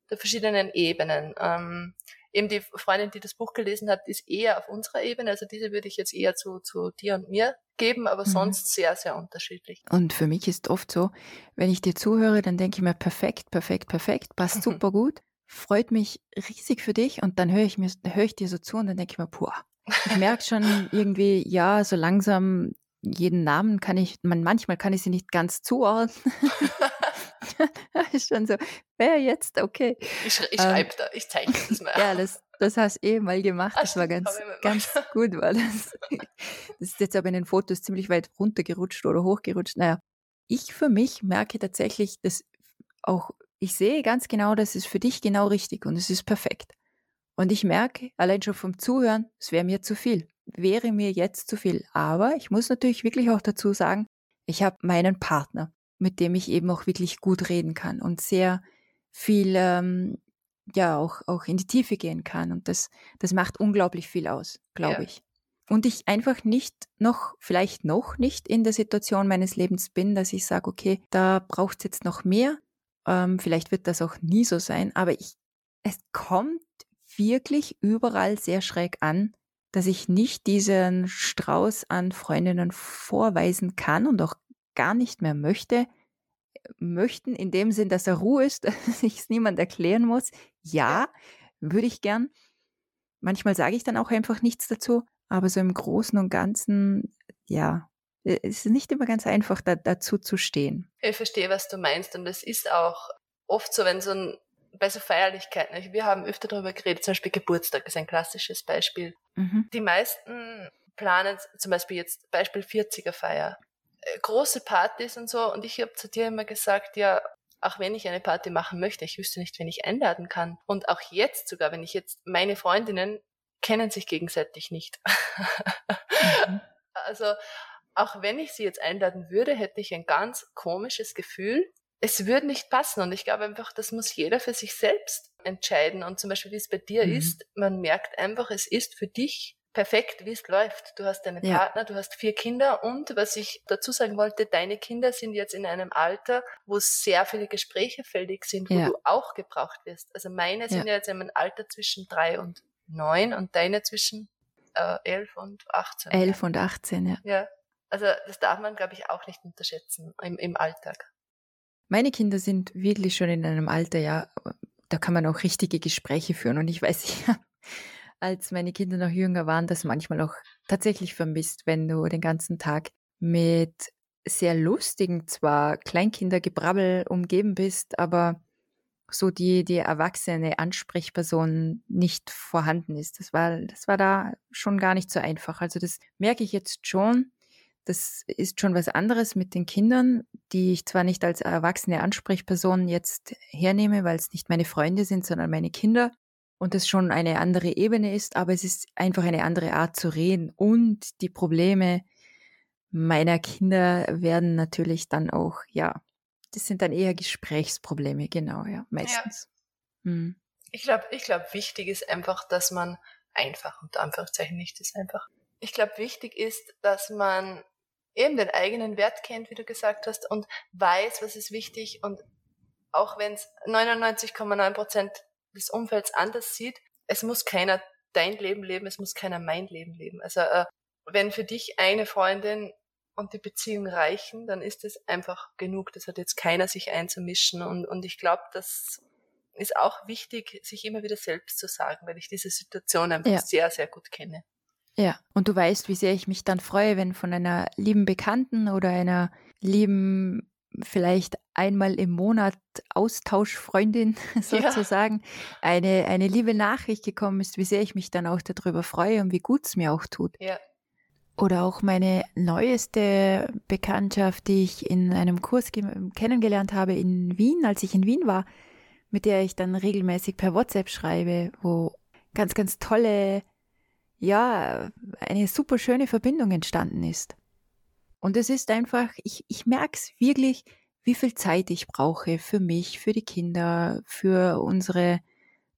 der verschiedenen Ebenen. Ähm, eben die Freundin, die das Buch gelesen hat, ist eher auf unserer Ebene, also diese würde ich jetzt eher zu, zu dir und mir geben, aber mhm. sonst sehr, sehr unterschiedlich. Und für mich ist oft so, wenn ich dir zuhöre, dann denke ich mir, perfekt, perfekt, perfekt, passt super gut, freut mich riesig für dich und dann höre ich mir, höre ich dir so zu und dann denke ich mir, puh, ich merke schon irgendwie, ja, so langsam jeden Namen kann ich, man, manchmal kann ich sie nicht ganz zuordnen. [LAUGHS] [LAUGHS] ist schon so, wer jetzt? Okay. Ich, ich schreibe ähm, da, ich zeige das [LAUGHS] mal. ja, das, das hast du eh mal gemacht. Das war ganz, ganz gut, war das. Das ist jetzt aber in den Fotos ziemlich weit runtergerutscht oder hochgerutscht. Naja, ich für mich merke tatsächlich, dass auch, ich sehe ganz genau, das ist für dich genau richtig und es ist perfekt. Und ich merke, allein schon vom Zuhören, es wäre mir zu viel wäre mir jetzt zu viel. Aber ich muss natürlich wirklich auch dazu sagen, ich habe meinen Partner, mit dem ich eben auch wirklich gut reden kann und sehr viel, ähm, ja, auch, auch in die Tiefe gehen kann. Und das, das macht unglaublich viel aus, glaube ja. ich. Und ich einfach nicht noch, vielleicht noch nicht in der Situation meines Lebens bin, dass ich sage, okay, da braucht es jetzt noch mehr. Ähm, vielleicht wird das auch nie so sein, aber ich, es kommt wirklich überall sehr schräg an, dass ich nicht diesen Strauß an Freundinnen vorweisen kann und auch gar nicht mehr möchte. Möchten in dem Sinn, dass er Ruhe ist, [LAUGHS] dass ich es niemand erklären muss. Ja, würde ich gern. Manchmal sage ich dann auch einfach nichts dazu, aber so im Großen und Ganzen, ja, es ist nicht immer ganz einfach, da, dazu zu stehen. Ich verstehe, was du meinst und es ist auch oft so, wenn so ein bei so Feierlichkeiten, wir haben öfter darüber geredet, zum Beispiel Geburtstag ist ein klassisches Beispiel. Mhm. Die meisten planen zum Beispiel jetzt Beispiel 40er Feier, äh, große Partys und so. Und ich habe zu dir immer gesagt, ja, auch wenn ich eine Party machen möchte, ich wüsste nicht, wen ich einladen kann. Und auch jetzt sogar, wenn ich jetzt meine Freundinnen kennen sich gegenseitig nicht. Mhm. [LAUGHS] also auch wenn ich sie jetzt einladen würde, hätte ich ein ganz komisches Gefühl. Es würde nicht passen und ich glaube einfach, das muss jeder für sich selbst entscheiden. Und zum Beispiel, wie es bei dir mhm. ist, man merkt einfach, es ist für dich perfekt, wie es läuft. Du hast deinen ja. Partner, du hast vier Kinder und was ich dazu sagen wollte, deine Kinder sind jetzt in einem Alter, wo sehr viele Gespräche fällig sind, wo ja. du auch gebraucht wirst. Also meine sind ja. jetzt in einem Alter zwischen drei und neun und deine zwischen äh, elf und achtzehn. Elf und achtzehn, ja. Ja, also das darf man, glaube ich, auch nicht unterschätzen im, im Alltag. Meine Kinder sind wirklich schon in einem Alter, ja, da kann man auch richtige Gespräche führen. Und ich weiß, [LAUGHS] ja, als meine Kinder noch jünger waren, das manchmal auch tatsächlich vermisst, wenn du den ganzen Tag mit sehr lustigen, zwar Kleinkindergebrabbel umgeben bist, aber so die, die erwachsene Ansprechperson nicht vorhanden ist. Das war, das war da schon gar nicht so einfach. Also das merke ich jetzt schon. Das ist schon was anderes mit den Kindern, die ich zwar nicht als erwachsene Ansprechperson jetzt hernehme, weil es nicht meine Freunde sind, sondern meine Kinder und das schon eine andere Ebene ist, aber es ist einfach eine andere Art zu reden und die Probleme meiner Kinder werden natürlich dann auch, ja, das sind dann eher Gesprächsprobleme, genau, ja, meistens. Ja. Hm. Ich glaube, ich glaube, wichtig ist einfach, dass man einfach, unter Anführungszeichen nicht ist einfach. Ich glaube, wichtig ist, dass man eben den eigenen Wert kennt, wie du gesagt hast, und weiß, was ist wichtig und auch wenn es 99,9 Prozent des Umfelds anders sieht, es muss keiner dein Leben leben, es muss keiner mein Leben leben. Also äh, wenn für dich eine Freundin und die Beziehung reichen, dann ist es einfach genug. Das hat jetzt keiner sich einzumischen. Und, und ich glaube, das ist auch wichtig, sich immer wieder selbst zu sagen, weil ich diese Situation einfach ja. sehr, sehr gut kenne. Ja, und du weißt, wie sehr ich mich dann freue, wenn von einer lieben Bekannten oder einer lieben, vielleicht einmal im Monat Austauschfreundin [LAUGHS] sozusagen, ja. eine, eine liebe Nachricht gekommen ist, wie sehr ich mich dann auch darüber freue und wie gut es mir auch tut. Ja. Oder auch meine neueste Bekanntschaft, die ich in einem Kurs kennengelernt habe in Wien, als ich in Wien war, mit der ich dann regelmäßig per WhatsApp schreibe, wo ganz, ganz tolle, ja, eine super schöne Verbindung entstanden ist. Und es ist einfach, ich, ich merke es wirklich, wie viel Zeit ich brauche für mich, für die Kinder, für unsere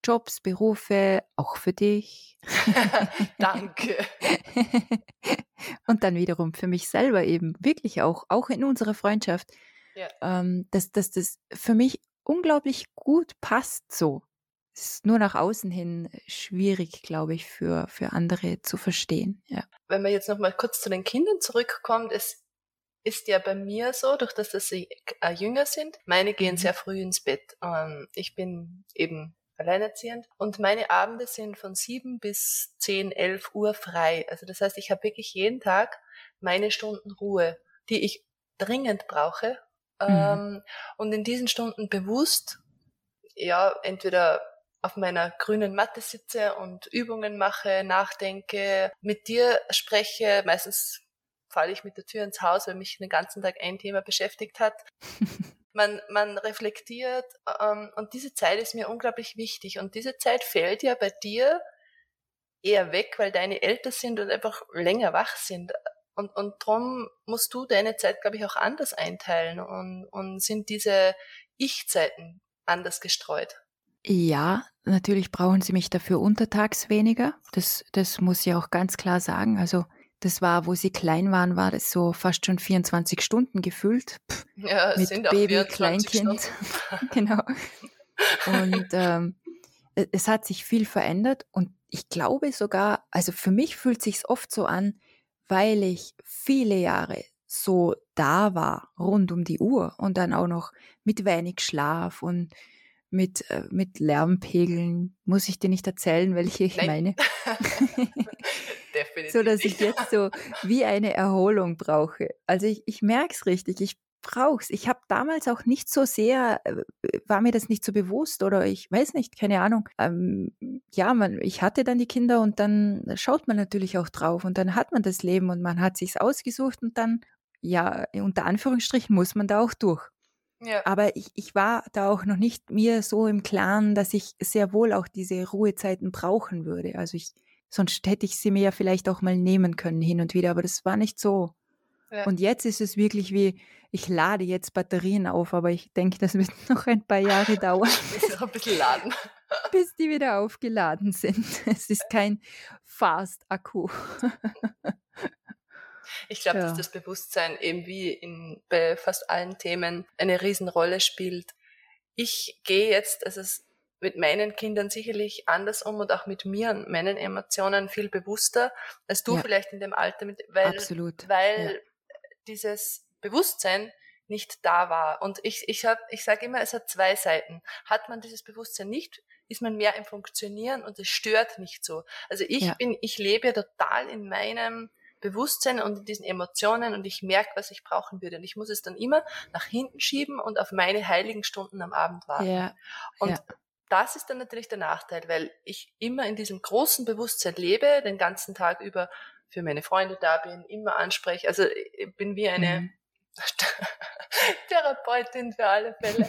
Jobs, Berufe, auch für dich. [LAUGHS] Danke. [LAUGHS] und dann wiederum für mich selber eben, wirklich auch, auch in unserer Freundschaft, ja. ähm, dass, dass das für mich unglaublich gut passt so. Es ist nur nach außen hin schwierig, glaube ich, für, für andere zu verstehen. Ja. Wenn man jetzt noch mal kurz zu den Kindern zurückkommt, es ist ja bei mir so, durch das, dass sie äh, jünger sind, meine gehen mhm. sehr früh ins Bett. Ähm, ich bin eben alleinerziehend. Und meine Abende sind von sieben bis zehn, elf Uhr frei. Also das heißt, ich habe wirklich jeden Tag meine Stunden Ruhe, die ich dringend brauche. Mhm. Ähm, und in diesen Stunden bewusst, ja, entweder auf meiner grünen Matte sitze und Übungen mache, nachdenke, mit dir spreche. Meistens falle ich mit der Tür ins Haus, weil mich den ganzen Tag ein Thema beschäftigt hat. [LAUGHS] man, man reflektiert ähm, und diese Zeit ist mir unglaublich wichtig und diese Zeit fällt ja bei dir eher weg, weil deine älter sind und einfach länger wach sind. Und, und drum musst du deine Zeit, glaube ich, auch anders einteilen und, und sind diese Ich-Zeiten anders gestreut. Ja, natürlich brauchen sie mich dafür untertags weniger. Das, das muss ich auch ganz klar sagen. Also das war, wo sie klein waren, war das so fast schon 24 Stunden gefühlt. Pff, ja, mit sind Baby, Kleinkind. [LAUGHS] genau. Und ähm, es hat sich viel verändert und ich glaube sogar, also für mich fühlt sich's oft so an, weil ich viele Jahre so da war, rund um die Uhr und dann auch noch mit wenig Schlaf und mit, äh, mit Lärmpegeln. Muss ich dir nicht erzählen, welche ich Nein. meine? [LAUGHS] [LAUGHS] Definitiv. so dass ich jetzt so wie eine Erholung brauche. Also ich, ich merke es richtig. Ich brauche es. Ich habe damals auch nicht so sehr, äh, war mir das nicht so bewusst oder ich weiß nicht, keine Ahnung. Ähm, ja, man, ich hatte dann die Kinder und dann schaut man natürlich auch drauf und dann hat man das Leben und man hat sich's ausgesucht und dann, ja, unter Anführungsstrichen muss man da auch durch. Ja. Aber ich, ich war da auch noch nicht mir so im Klaren, dass ich sehr wohl auch diese Ruhezeiten brauchen würde. Also ich, sonst hätte ich sie mir ja vielleicht auch mal nehmen können hin und wieder, aber das war nicht so. Ja. Und jetzt ist es wirklich wie, ich lade jetzt Batterien auf, aber ich denke, das wird [LAUGHS] noch ein paar Jahre [LAUGHS] dauern. ein bisschen laden. [LAUGHS] Bis die wieder aufgeladen sind. Es ist kein Fast-Akku. Ich glaube, ja. dass das Bewusstsein eben wie in, bei fast allen Themen eine Riesenrolle spielt. Ich gehe jetzt, also es mit meinen Kindern sicherlich anders um und auch mit mir und meinen Emotionen viel bewusster als du ja. vielleicht in dem Alter, mit, weil, Absolut. weil ja. dieses Bewusstsein nicht da war. Und ich, ich, hab, ich sage immer, es hat zwei Seiten. Hat man dieses Bewusstsein nicht, ist man mehr im Funktionieren und es stört nicht so. Also ich ja. bin, ich lebe total in meinem Bewusstsein und in diesen Emotionen und ich merke, was ich brauchen würde. Und ich muss es dann immer nach hinten schieben und auf meine heiligen Stunden am Abend warten. Ja. Und ja. das ist dann natürlich der Nachteil, weil ich immer in diesem großen Bewusstsein lebe, den ganzen Tag über für meine Freunde da bin, immer anspreche. Also ich bin wie eine mhm. [LAUGHS] Therapeutin für alle Fälle.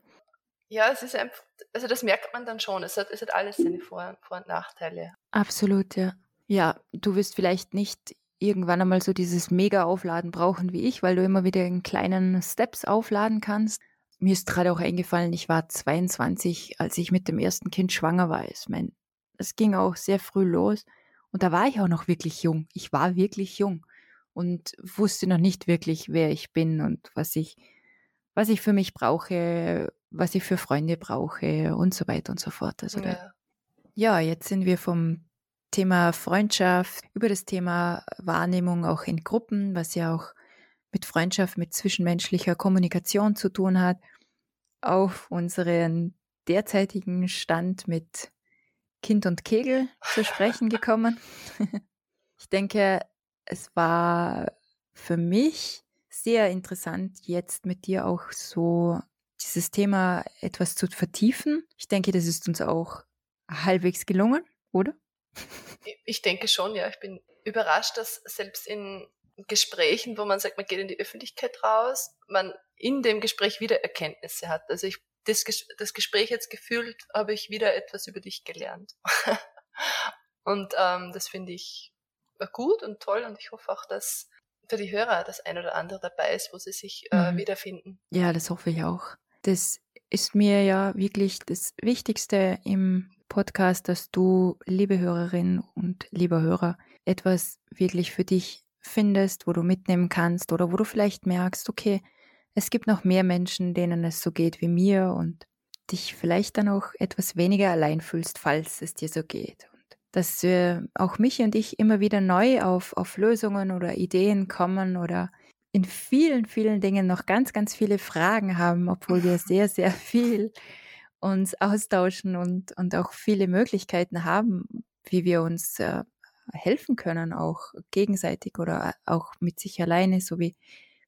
[LAUGHS] ja, es ist einfach, also das merkt man dann schon. Es hat, es hat alles seine Vor-, Vor und Nachteile. Absolut, ja. Ja, du wirst vielleicht nicht irgendwann einmal so dieses Mega-Aufladen brauchen wie ich, weil du immer wieder in kleinen Steps aufladen kannst. Mir ist gerade auch eingefallen, ich war 22, als ich mit dem ersten Kind schwanger war. Ich mein, es ging auch sehr früh los. Und da war ich auch noch wirklich jung. Ich war wirklich jung und wusste noch nicht wirklich, wer ich bin und was ich, was ich für mich brauche, was ich für Freunde brauche und so weiter und so fort. Also ja. Da, ja, jetzt sind wir vom Thema Freundschaft, über das Thema Wahrnehmung auch in Gruppen, was ja auch mit Freundschaft, mit zwischenmenschlicher Kommunikation zu tun hat, auf unseren derzeitigen Stand mit Kind und Kegel zu sprechen gekommen. [LAUGHS] ich denke, es war für mich sehr interessant, jetzt mit dir auch so dieses Thema etwas zu vertiefen. Ich denke, das ist uns auch halbwegs gelungen, oder? Ich denke schon, ja. Ich bin überrascht, dass selbst in Gesprächen, wo man sagt, man geht in die Öffentlichkeit raus, man in dem Gespräch wieder Erkenntnisse hat. Also ich das, das Gespräch jetzt gefühlt, habe ich wieder etwas über dich gelernt. [LAUGHS] und ähm, das finde ich gut und toll und ich hoffe auch, dass für die Hörer das ein oder andere dabei ist, wo sie sich äh, mhm. wiederfinden. Ja, das hoffe ich auch. Das ist mir ja wirklich das Wichtigste im Podcast, dass du, liebe Hörerin und lieber Hörer, etwas wirklich für dich findest, wo du mitnehmen kannst oder wo du vielleicht merkst, okay, es gibt noch mehr Menschen, denen es so geht wie mir und dich vielleicht dann auch etwas weniger allein fühlst, falls es dir so geht. Und dass äh, auch mich und ich immer wieder neu auf, auf Lösungen oder Ideen kommen oder in vielen, vielen Dingen noch ganz, ganz viele Fragen haben, obwohl wir [LAUGHS] sehr, sehr viel uns austauschen und, und auch viele Möglichkeiten haben, wie wir uns äh, helfen können, auch gegenseitig oder auch mit sich alleine, so wie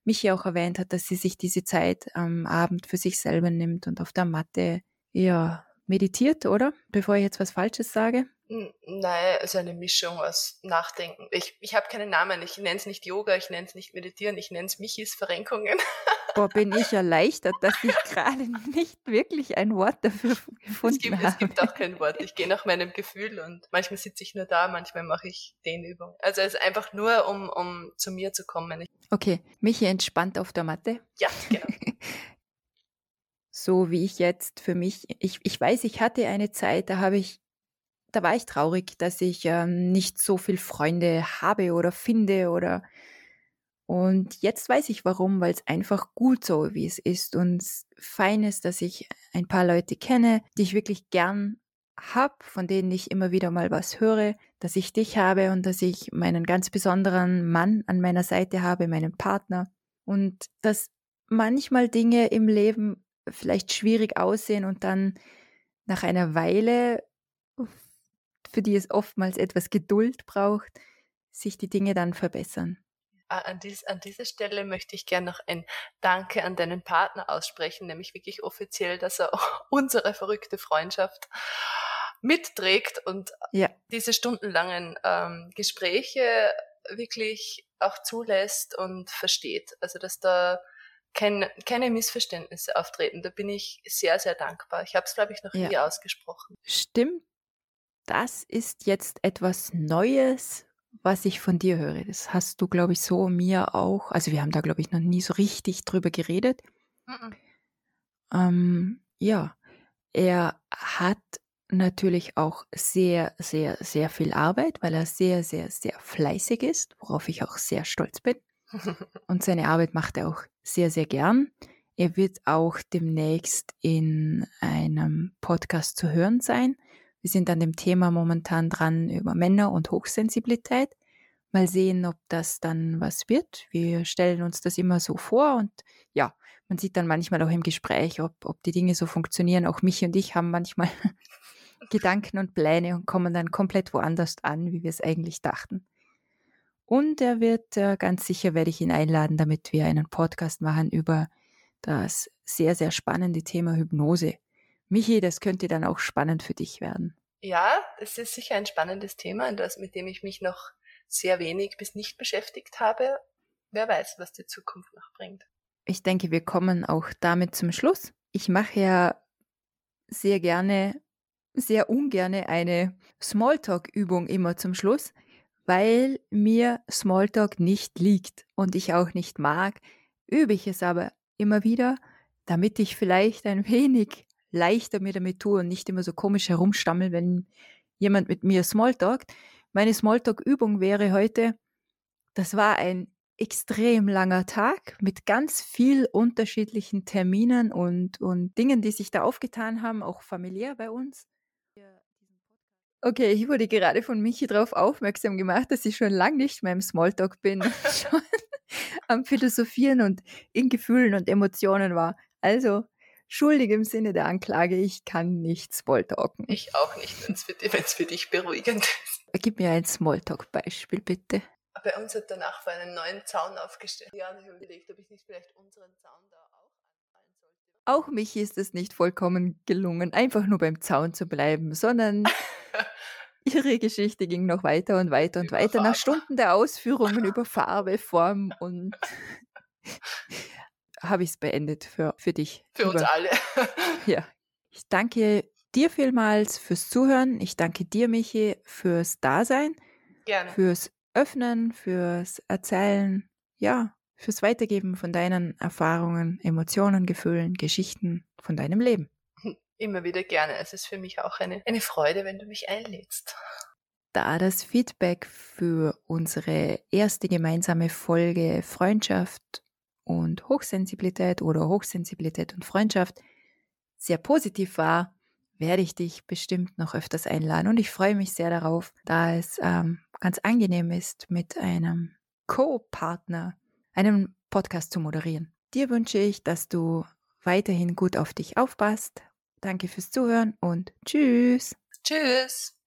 Michi auch erwähnt hat, dass sie sich diese Zeit am Abend für sich selber nimmt und auf der Matte ja meditiert, oder? Bevor ich jetzt was Falsches sage. Nein, also eine Mischung aus Nachdenken. Ich, ich habe keinen Namen. Ich nenne es nicht Yoga, ich nenne es nicht Meditieren, ich nenne es Michis Verrenkungen. [LAUGHS] Boah, bin ich erleichtert, dass ich gerade nicht wirklich ein Wort dafür gefunden es gibt, habe. Es gibt auch kein Wort. Ich gehe nach meinem Gefühl und manchmal sitze ich nur da, manchmal mache ich den Übung. Also es ist einfach nur, um, um zu mir zu kommen. Okay, Michi entspannt auf der Matte. Ja, genau. [LAUGHS] so wie ich jetzt für mich, ich, ich weiß, ich hatte eine Zeit, da habe ich da war ich traurig, dass ich ähm, nicht so viel Freunde habe oder finde oder und jetzt weiß ich warum, weil es einfach gut so, wie es ist und fein ist, dass ich ein paar Leute kenne, die ich wirklich gern hab, von denen ich immer wieder mal was höre, dass ich dich habe und dass ich meinen ganz besonderen Mann an meiner Seite habe, meinen Partner und dass manchmal Dinge im Leben vielleicht schwierig aussehen und dann nach einer Weile für die es oftmals etwas Geduld braucht, sich die Dinge dann verbessern. An, dies, an dieser Stelle möchte ich gerne noch ein Danke an deinen Partner aussprechen, nämlich wirklich offiziell, dass er [LAUGHS] unsere verrückte Freundschaft mitträgt und ja. diese stundenlangen ähm, Gespräche wirklich auch zulässt und versteht. Also dass da kein, keine Missverständnisse auftreten. Da bin ich sehr, sehr dankbar. Ich habe es, glaube ich, noch ja. nie ausgesprochen. Stimmt. Das ist jetzt etwas Neues, was ich von dir höre. Das hast du, glaube ich, so mir auch. Also wir haben da, glaube ich, noch nie so richtig drüber geredet. Mhm. Ähm, ja, er hat natürlich auch sehr, sehr, sehr viel Arbeit, weil er sehr, sehr, sehr fleißig ist, worauf ich auch sehr stolz bin. [LAUGHS] Und seine Arbeit macht er auch sehr, sehr gern. Er wird auch demnächst in einem Podcast zu hören sein. Wir sind an dem Thema momentan dran über Männer und Hochsensibilität. Mal sehen, ob das dann was wird. Wir stellen uns das immer so vor und ja, man sieht dann manchmal auch im Gespräch, ob, ob die Dinge so funktionieren. Auch mich und ich haben manchmal [LAUGHS] Gedanken und Pläne und kommen dann komplett woanders an, wie wir es eigentlich dachten. Und er wird äh, ganz sicher, werde ich ihn einladen, damit wir einen Podcast machen über das sehr, sehr spannende Thema Hypnose. Michi, das könnte dann auch spannend für dich werden. Ja, es ist sicher ein spannendes Thema, mit dem ich mich noch sehr wenig bis nicht beschäftigt habe. Wer weiß, was die Zukunft noch bringt. Ich denke, wir kommen auch damit zum Schluss. Ich mache ja sehr gerne sehr ungerne eine Smalltalk-Übung immer zum Schluss, weil mir Smalltalk nicht liegt und ich auch nicht mag, übe ich es aber immer wieder, damit ich vielleicht ein wenig leichter mir damit tue und nicht immer so komisch herumstammel, wenn jemand mit mir Smalltalkt. Meine Smalltalk-Übung wäre heute, das war ein extrem langer Tag mit ganz viel unterschiedlichen Terminen und, und Dingen, die sich da aufgetan haben, auch familiär bei uns. Okay, ich wurde gerade von Michi darauf aufmerksam gemacht, dass ich schon lange nicht mehr im Smalltalk bin, [LAUGHS] schon am Philosophieren und in Gefühlen und Emotionen war. Also, schuldig im Sinne der Anklage, ich kann nicht Smalltalken. Ich auch nicht, wenn es für, für, dich beruhigend ist. Gib mir ein Smalltalk-Beispiel, bitte. Bei uns hat der Nachbar einen neuen Zaun aufgestellt. Ja, und ich habe überlegt, ob ich nicht vielleicht unseren Zaun da auch mich ist es nicht vollkommen gelungen, einfach nur beim Zaun zu bleiben, sondern [LAUGHS] ihre Geschichte ging noch weiter und weiter und über weiter. Farbe. Nach Stunden der Ausführungen [LAUGHS] über Farbe, Form und [LAUGHS] habe ich es beendet für, für dich. Für über. uns alle. [LAUGHS] ja. Ich danke dir vielmals fürs Zuhören. Ich danke dir, Michi, fürs Dasein. Gerne. Fürs Öffnen, fürs Erzählen. Ja, fürs Weitergeben von deinen Erfahrungen, Emotionen, Gefühlen, Geschichten von deinem Leben. [LAUGHS] Immer wieder gerne. Es ist für mich auch eine, eine Freude, wenn du mich einlädst. Da das Feedback für unsere erste gemeinsame Folge Freundschaft und Hochsensibilität oder Hochsensibilität und Freundschaft sehr positiv war, werde ich dich bestimmt noch öfters einladen. Und ich freue mich sehr darauf, da es ähm, ganz angenehm ist, mit einem Co-Partner einen Podcast zu moderieren. Dir wünsche ich, dass du weiterhin gut auf dich aufpasst. Danke fürs Zuhören und tschüss. Tschüss.